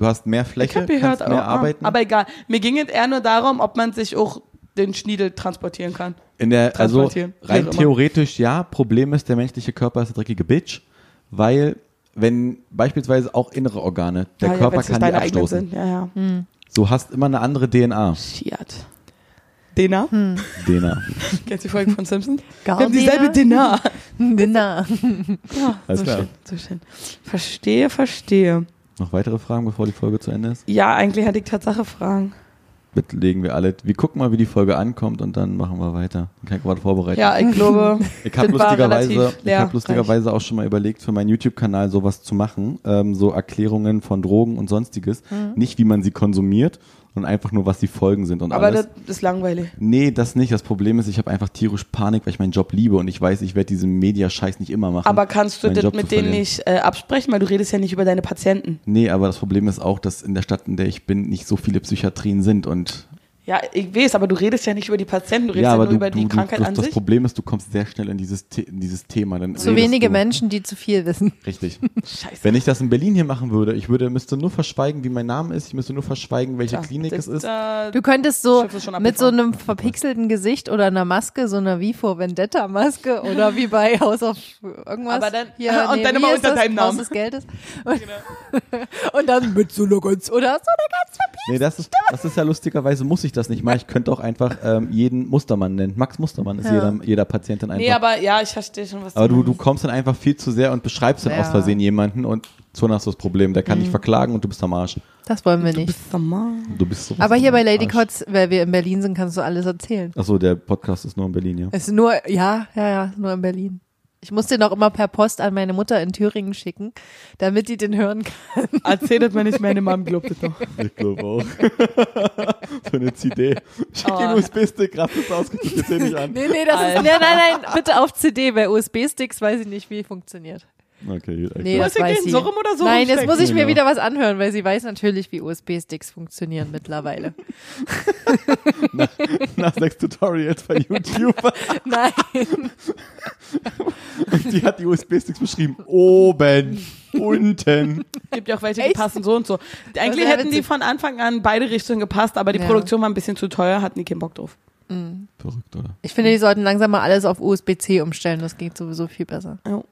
Du hast mehr Ich Fläche, hab gehört, kannst mehr aber, arbeiten. aber egal. Mir ging es eher nur darum, ob man sich auch den Schniedel transportieren kann. In der, also rein theoretisch ja. Problem ist, der menschliche Körper ist eine dreckige Bitch, weil wenn beispielsweise auch innere Organe, der ja, ja, Körper nicht kann die abstoßen. Sind. Ja, ja. So hast immer eine andere DNA. Shit. Dena? DNA. Kennst du die Folge von Simpsons? Gar Wir haben dieselbe Dena. Dinner. Ja, Alles so klar. schön, so schön. Verstehe, verstehe. Noch weitere Fragen, bevor die Folge zu Ende ist? Ja, eigentlich hatte ich Tatsache Fragen. Bitte legen wir alle. Wir gucken mal, wie die Folge ankommt und dann machen wir weiter. Dann kann ich was vorbereiten. Ja, ich glaube, Ich habe lustigerweise, ich hab lustigerweise auch schon mal überlegt, für meinen YouTube-Kanal sowas zu machen. Ähm, so Erklärungen von Drogen und sonstiges. Nicht, wie man sie konsumiert, sondern einfach nur, was die Folgen sind und aber alles. das ist langweilig. Nee, das nicht. Das Problem ist, ich habe einfach tierisch Panik, weil ich meinen Job liebe und ich weiß, ich werde diesen Media-Scheiß nicht immer machen. Aber kannst du das Job mit denen nicht äh, absprechen, weil du redest ja nicht über deine Patienten. Nee, aber das Problem ist auch, dass in der Stadt, in der ich bin, nicht so viele Psychiatrien sind und Ja, ich weiß, aber du redest ja nicht über die Patienten, du redest ja, ja, nur du, über du, die du, Krankheit das, an das sich. Problem ist, du kommst sehr schnell in dieses, in dieses Thema. Dann Zu wenige du. Menschen, die zu viel wissen. Richtig. Scheiße. Wenn ich das in Berlin hier machen würde, ich würde, müsste nur verschweigen, wie mein Name ist, ich müsste nur verschweigen, welche Ja, Klinik das, es ist. Äh, Du könntest so mit so einem verpixelten Gesicht oder einer Maske, so einer wie vor Vendetta Maske oder wie bei House of irgendwas. Aber dann- hier, und dann wie immer ist unter das? deinem Haus Namen. des Geldes. Und, und dann mit so einer ganz oder so einer ganz verpixelt. Nee, das ist, das ist ja lustigerweise, muss ich das nicht machen. Ich könnte auch einfach ähm, jeden Mustermann nennen. Max Mustermann ist Ja. jeder, jeder Patientin einfach. nee, aber ja, ich verstehe schon, was aber du, du meinst. kommst dann einfach viel zu sehr und beschreibst dann Ja. aus Versehen jemanden und schon hast du das Problem. Der kann dich verklagen und du bist am Arsch. Das wollen wir Du nicht. bist der Mann. Du bist so Aber hier bei Lady Kotz, weil wir in Berlin sind, kannst du alles erzählen. Achso, der Podcast ist nur in Berlin, ja. Es ist nur, ja, ja, ja, nur in Berlin. Ich muss den auch immer per Post an meine Mutter in Thüringen schicken, damit die den hören kann. Erzähl das mir nicht, meine Mom glaubt das noch. Ich glaube auch. so eine CD. Schick Oh. den USB-Stick, raff das aus, guck das hier nicht an. Nee, nee, das ist, Alter. nein, nein, nein, bitte auf CD. Bei USB-Sticks weiß ich nicht, wie funktioniert. Okay, gut, Nee, das weiß sie. so rum oder so Nein, jetzt muss ich mir Genau. wieder was anhören, weil sie weiß natürlich, wie USB-Sticks funktionieren mittlerweile. nach sechs Tutorials bei YouTube. Nein. Und die hat die USB-Sticks beschrieben. Oben, unten. gibt ja auch welche, die Echt? passen so und so. Eigentlich hätten die von Anfang an beide Richtungen gepasst, aber die Ja. Produktion war ein bisschen zu teuer, hatten die keinen Bock drauf. Verrückt, oder? Ich finde, die sollten langsam mal alles auf USB-C umstellen. Das geht sowieso viel besser. Ja.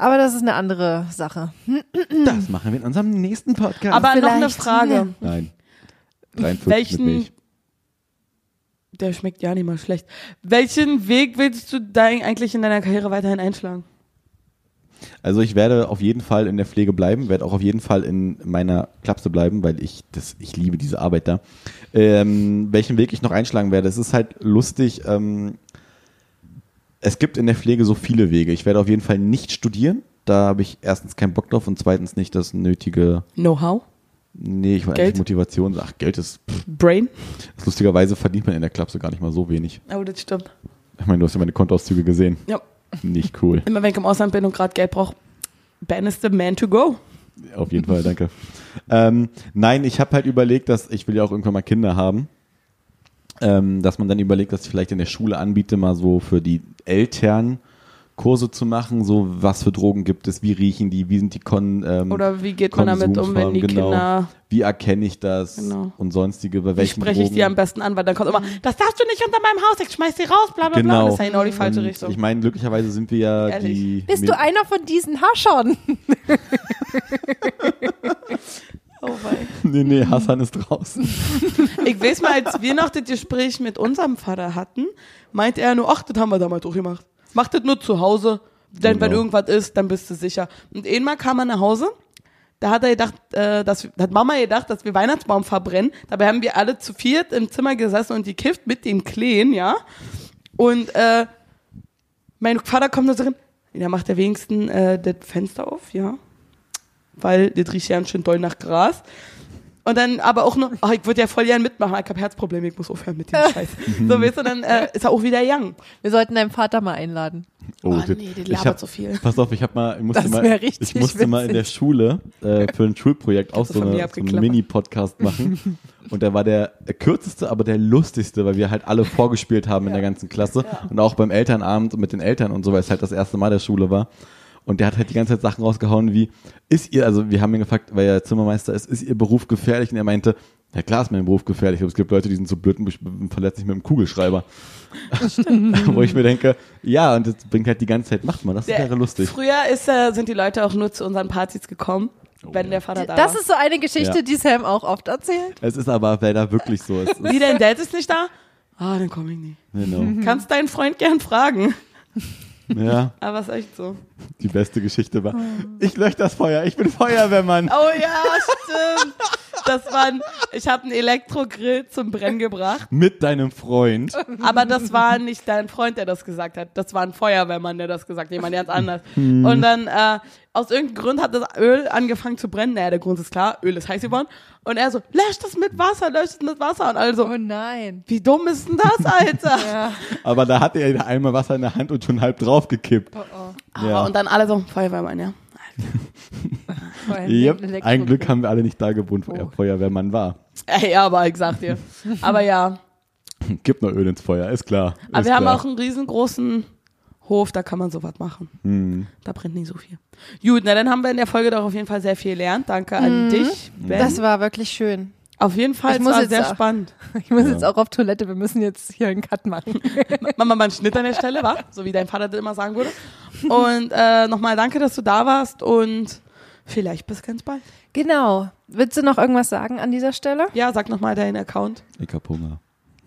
Aber das ist eine andere Sache. Das machen wir in unserem nächsten Podcast. Aber noch eine vielleicht. Frage. Nein. 43 Welchen- mit Milch. Der schmeckt ja nicht mal schlecht. Welchen Weg willst du dein, eigentlich in deiner Karriere weiterhin einschlagen? Also ich werde auf jeden Fall in der Pflege bleiben, werde auch auf jeden Fall in meiner Klapse bleiben, weil ich das, ich liebe diese Arbeit da. Ähm, welchen Weg ich noch einschlagen werde, es ist halt lustig. Ähm, es gibt in der Pflege so viele Wege. Ich werde auf jeden Fall nicht studieren. Da habe ich erstens keinen Bock drauf und zweitens nicht das nötige, Know-how? nee, ich Geld? nicht, Motivation. Ach, Geld ist, pff, Brain? lustigerweise verdient man in der Klapse gar nicht mal so wenig. Oh, das stimmt. Ich meine, du hast ja meine Kontoauszüge gesehen. Ja. Nicht cool. Immer wenn ich im Ausland bin und gerade Geld brauche, Ben is the man to go. Auf jeden Fall, danke. ähm, nein, ich habe halt überlegt, dass ich will ja auch irgendwann mal Kinder haben. Ähm, dass man dann überlegt, dass ich vielleicht in der Schule anbiete, mal so für die Eltern Kurse zu machen, so was für Drogen gibt es, wie riechen die, wie sind die Kon ähm, Oder wie geht man damit um, wenn die genau. Kinder. wie erkenne ich das Genau. und sonstige, bei Wie welchen spreche ich Drogen. die am besten an, weil dann kommt immer, das darfst du nicht unter meinem Haus, ich schmeiß die raus, bla bla bla. genau. Das ist ja genau die falsche Und Richtung. Ich meine, glücklicherweise sind wir ja Ehrlich. die. Bist du einer von diesen Haschern? oh, wei. nee, nee, Hassan ist draußen. Ich weiß mal, als wir noch das Gespräch mit unserem Vater hatten, meinte er nur, ach, das haben wir damals auch gemacht. Mach das nur zu Hause, denn wenn Genau. irgendwas ist, dann bist du sicher. Und einmal kam er nach Hause, da hat er gedacht, äh, dass, hat Mama gedacht, dass wir Weihnachtsbaum verbrennen. Dabei haben wir alle zu viert im Zimmer gesessen und gekifft mit dem Kleen, ja. Und äh, mein Vater kommt da rein, da macht er wenigstens äh, das Fenster auf, ja. Weil das riecht ja ganz schön doll nach Gras. Und dann aber auch nur, ach, ich würde ja voll gern mitmachen, ich habe Herzprobleme, ich muss aufhören mit dem Scheiß. so, weißt du, dann äh, ist er auch wieder young. Wir sollten deinen Vater mal einladen. Oh, das- nee, der labert hab- so viel. Pass auf, ich hab mal, ich musste mal, ich musste mal in der. Schule äh, für ein Schulprojekt auch so, eine, so einen. Mini-Podcast machen. Und der war der kürzeste, aber der lustigste, weil wir halt alle vorgespielt haben in der ganzen Klasse und auch beim Elternabend mit den Eltern und so, weil es halt das erste Mal der Schule war. Und der hat halt die ganze Zeit Sachen rausgehauen wie, ist ihr, also wir haben ihn gefragt, weil er Zimmermeister ist, ist ihr Beruf gefährlich? Und er meinte, ja klar ist mein Beruf gefährlich, aber es gibt Leute, die sind so blöd und verletzt sich mit dem Kugelschreiber. Wo ich mir denke, ja, und das bringt halt die ganze Zeit, macht man, das Der- wäre lustig. Früher ist, äh, sind die Leute auch nur zu unseren Partys gekommen, wenn der Vater da Das war. ist so eine Geschichte, Ja. die Sam auch oft erzählt. Es ist aber leider wirklich so. Es ist, Wie dein Dad ist nicht da? Ah, dann komme ich nicht. genau. Kannst deinen Freund gern fragen. Ja, Aber ist echt so. die beste Geschichte war, ich lösche das Feuer, ich bin Feuerwehrmann. Oh ja, stimmt. Das war ein, ich habe einen Elektrogrill zum Brennen gebracht, Mit deinem Freund. aber das war nicht dein Freund, der das gesagt hat. Das war ein Feuerwehrmann, der das gesagt hat, jemand ganz anders. Und dann äh, aus irgendeinem Grund hat das Öl angefangen zu brennen. Naja, der Grund ist klar, Öl ist heiß geworden. Und er so, lösch das mit Wasser, lösch das mit Wasser. Und alle so, Oh nein. wie dumm ist denn das, Alter? Ja. Aber da hatte er einmal Wasser in der Hand und schon halb draufgekippt. Oh, oh. Aber Ja. und dann alle so, Feuerwehrmann, ja. Yep. Ein Glück haben wir alle nicht da gewohnt, wo er Oh. Feuerwehrmann war. Ey, ja, aber ich sag dir. Aber ja. Gibt noch Öl ins Feuer, ist klar. Aber ist wir haben klar. auch einen riesengroßen Hof, da kann man sowas machen. Hm. Da brennt nicht so viel. Gut, na dann haben wir in der Folge doch auf jeden Fall sehr viel gelernt. Danke an dich, Ben. Das war wirklich schön. auf jeden Fall, Ich es muss war jetzt sehr auch- spannend. Ich muss Ja. jetzt auch auf Toilette. Wir müssen jetzt hier einen Cut machen. Machen wir mal einen Schnitt an der Stelle, wa? So wie dein Vater das immer sagen würde. Und äh, nochmal danke, dass du da warst und vielleicht bis ganz bald. Genau. Willst du noch irgendwas sagen an dieser Stelle? Ja, sag nochmal deinen Account. Ich hab Hunger.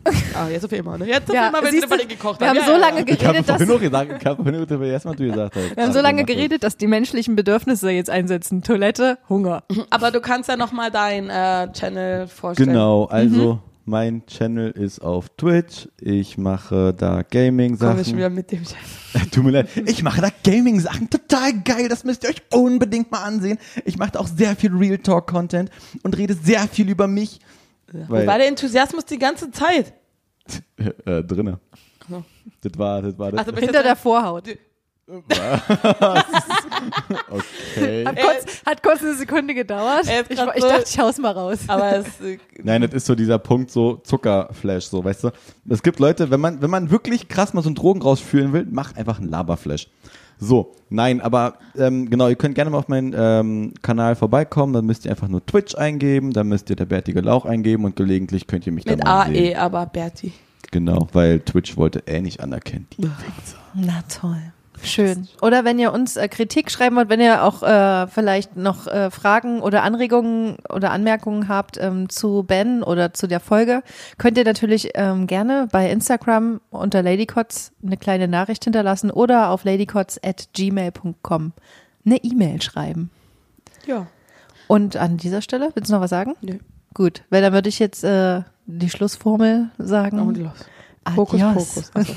Ah, jetzt auf immer, ne? Jetzt auf Ja, immer, wenn siehst du du, den gekocht wir haben ja, so ja, lange ja. Ich habe geredet, vorhin noch gesagt, ich habe vorhin noch erst mal du gesagt hast. wir haben so lange geredet, dass die menschlichen Bedürfnisse jetzt einsetzen. Toilette, Hunger. Aber du kannst ja nochmal deinen äh, Channel vorstellen. Genau, also Mein Channel ist auf Twitch. Ich mache da Komm ich schon Gaming-Sachen. wieder mit dem Chef. Tut mir leid. Ich mache da Gaming-Sachen. Total geil. Das müsst ihr euch unbedingt mal ansehen. Ich mache da auch sehr viel Real Talk-Content und rede sehr viel über mich. Wo war der Enthusiasmus die ganze Zeit? äh, drinne. Das war, das war das. Also Hinter der Vorhaut. okay. Hat kurz, hat kurz eine Sekunde gedauert. Er Ich, grad ich so- dachte, ich hau's mal raus. Aber es, äh, Nein, das ist so dieser Punkt, so Zuckerflash, so, weißt du. Es gibt Leute, wenn man, wenn man wirklich krass mal so einen Drogen rausfühlen will, mach einfach einen Laberflash. So, nein, aber ähm, genau, ihr könnt gerne mal auf meinen ähm, Kanal vorbeikommen, dann müsst ihr einfach nur Twitch eingeben, dann müsst ihr der bärtige Lauch eingeben und gelegentlich könnt ihr mich mit dann mal AE, aber Berti. Genau, weil Twitch wollte eh nicht anerkennen. Die Na toll. Schön. Oder wenn ihr uns äh, Kritik schreiben wollt, wenn ihr auch äh, vielleicht noch äh, Fragen oder Anregungen oder Anmerkungen habt ähm, zu Ben oder zu der Folge, könnt ihr natürlich ähm, gerne bei Instagram unter Ladycots eine kleine Nachricht hinterlassen oder auf ladycots at gmail.com eine E-Mail schreiben. Ja. Und an dieser Stelle, willst du noch was sagen? Nö. Gut, weil dann würde ich jetzt äh, die Schlussformel sagen. Und los. Fokus. Fokus. Achso.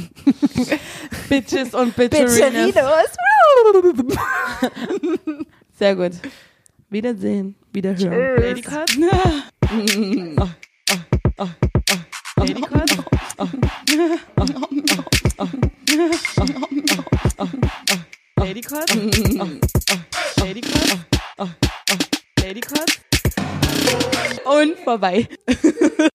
Bitches und Bitcherinos. Sehr gut. Wiedersehen, wiederhören. Lady Cut? Oh, oh, oh, oh. Lady Cut? Oh, oh, oh, oh? Und vorbei.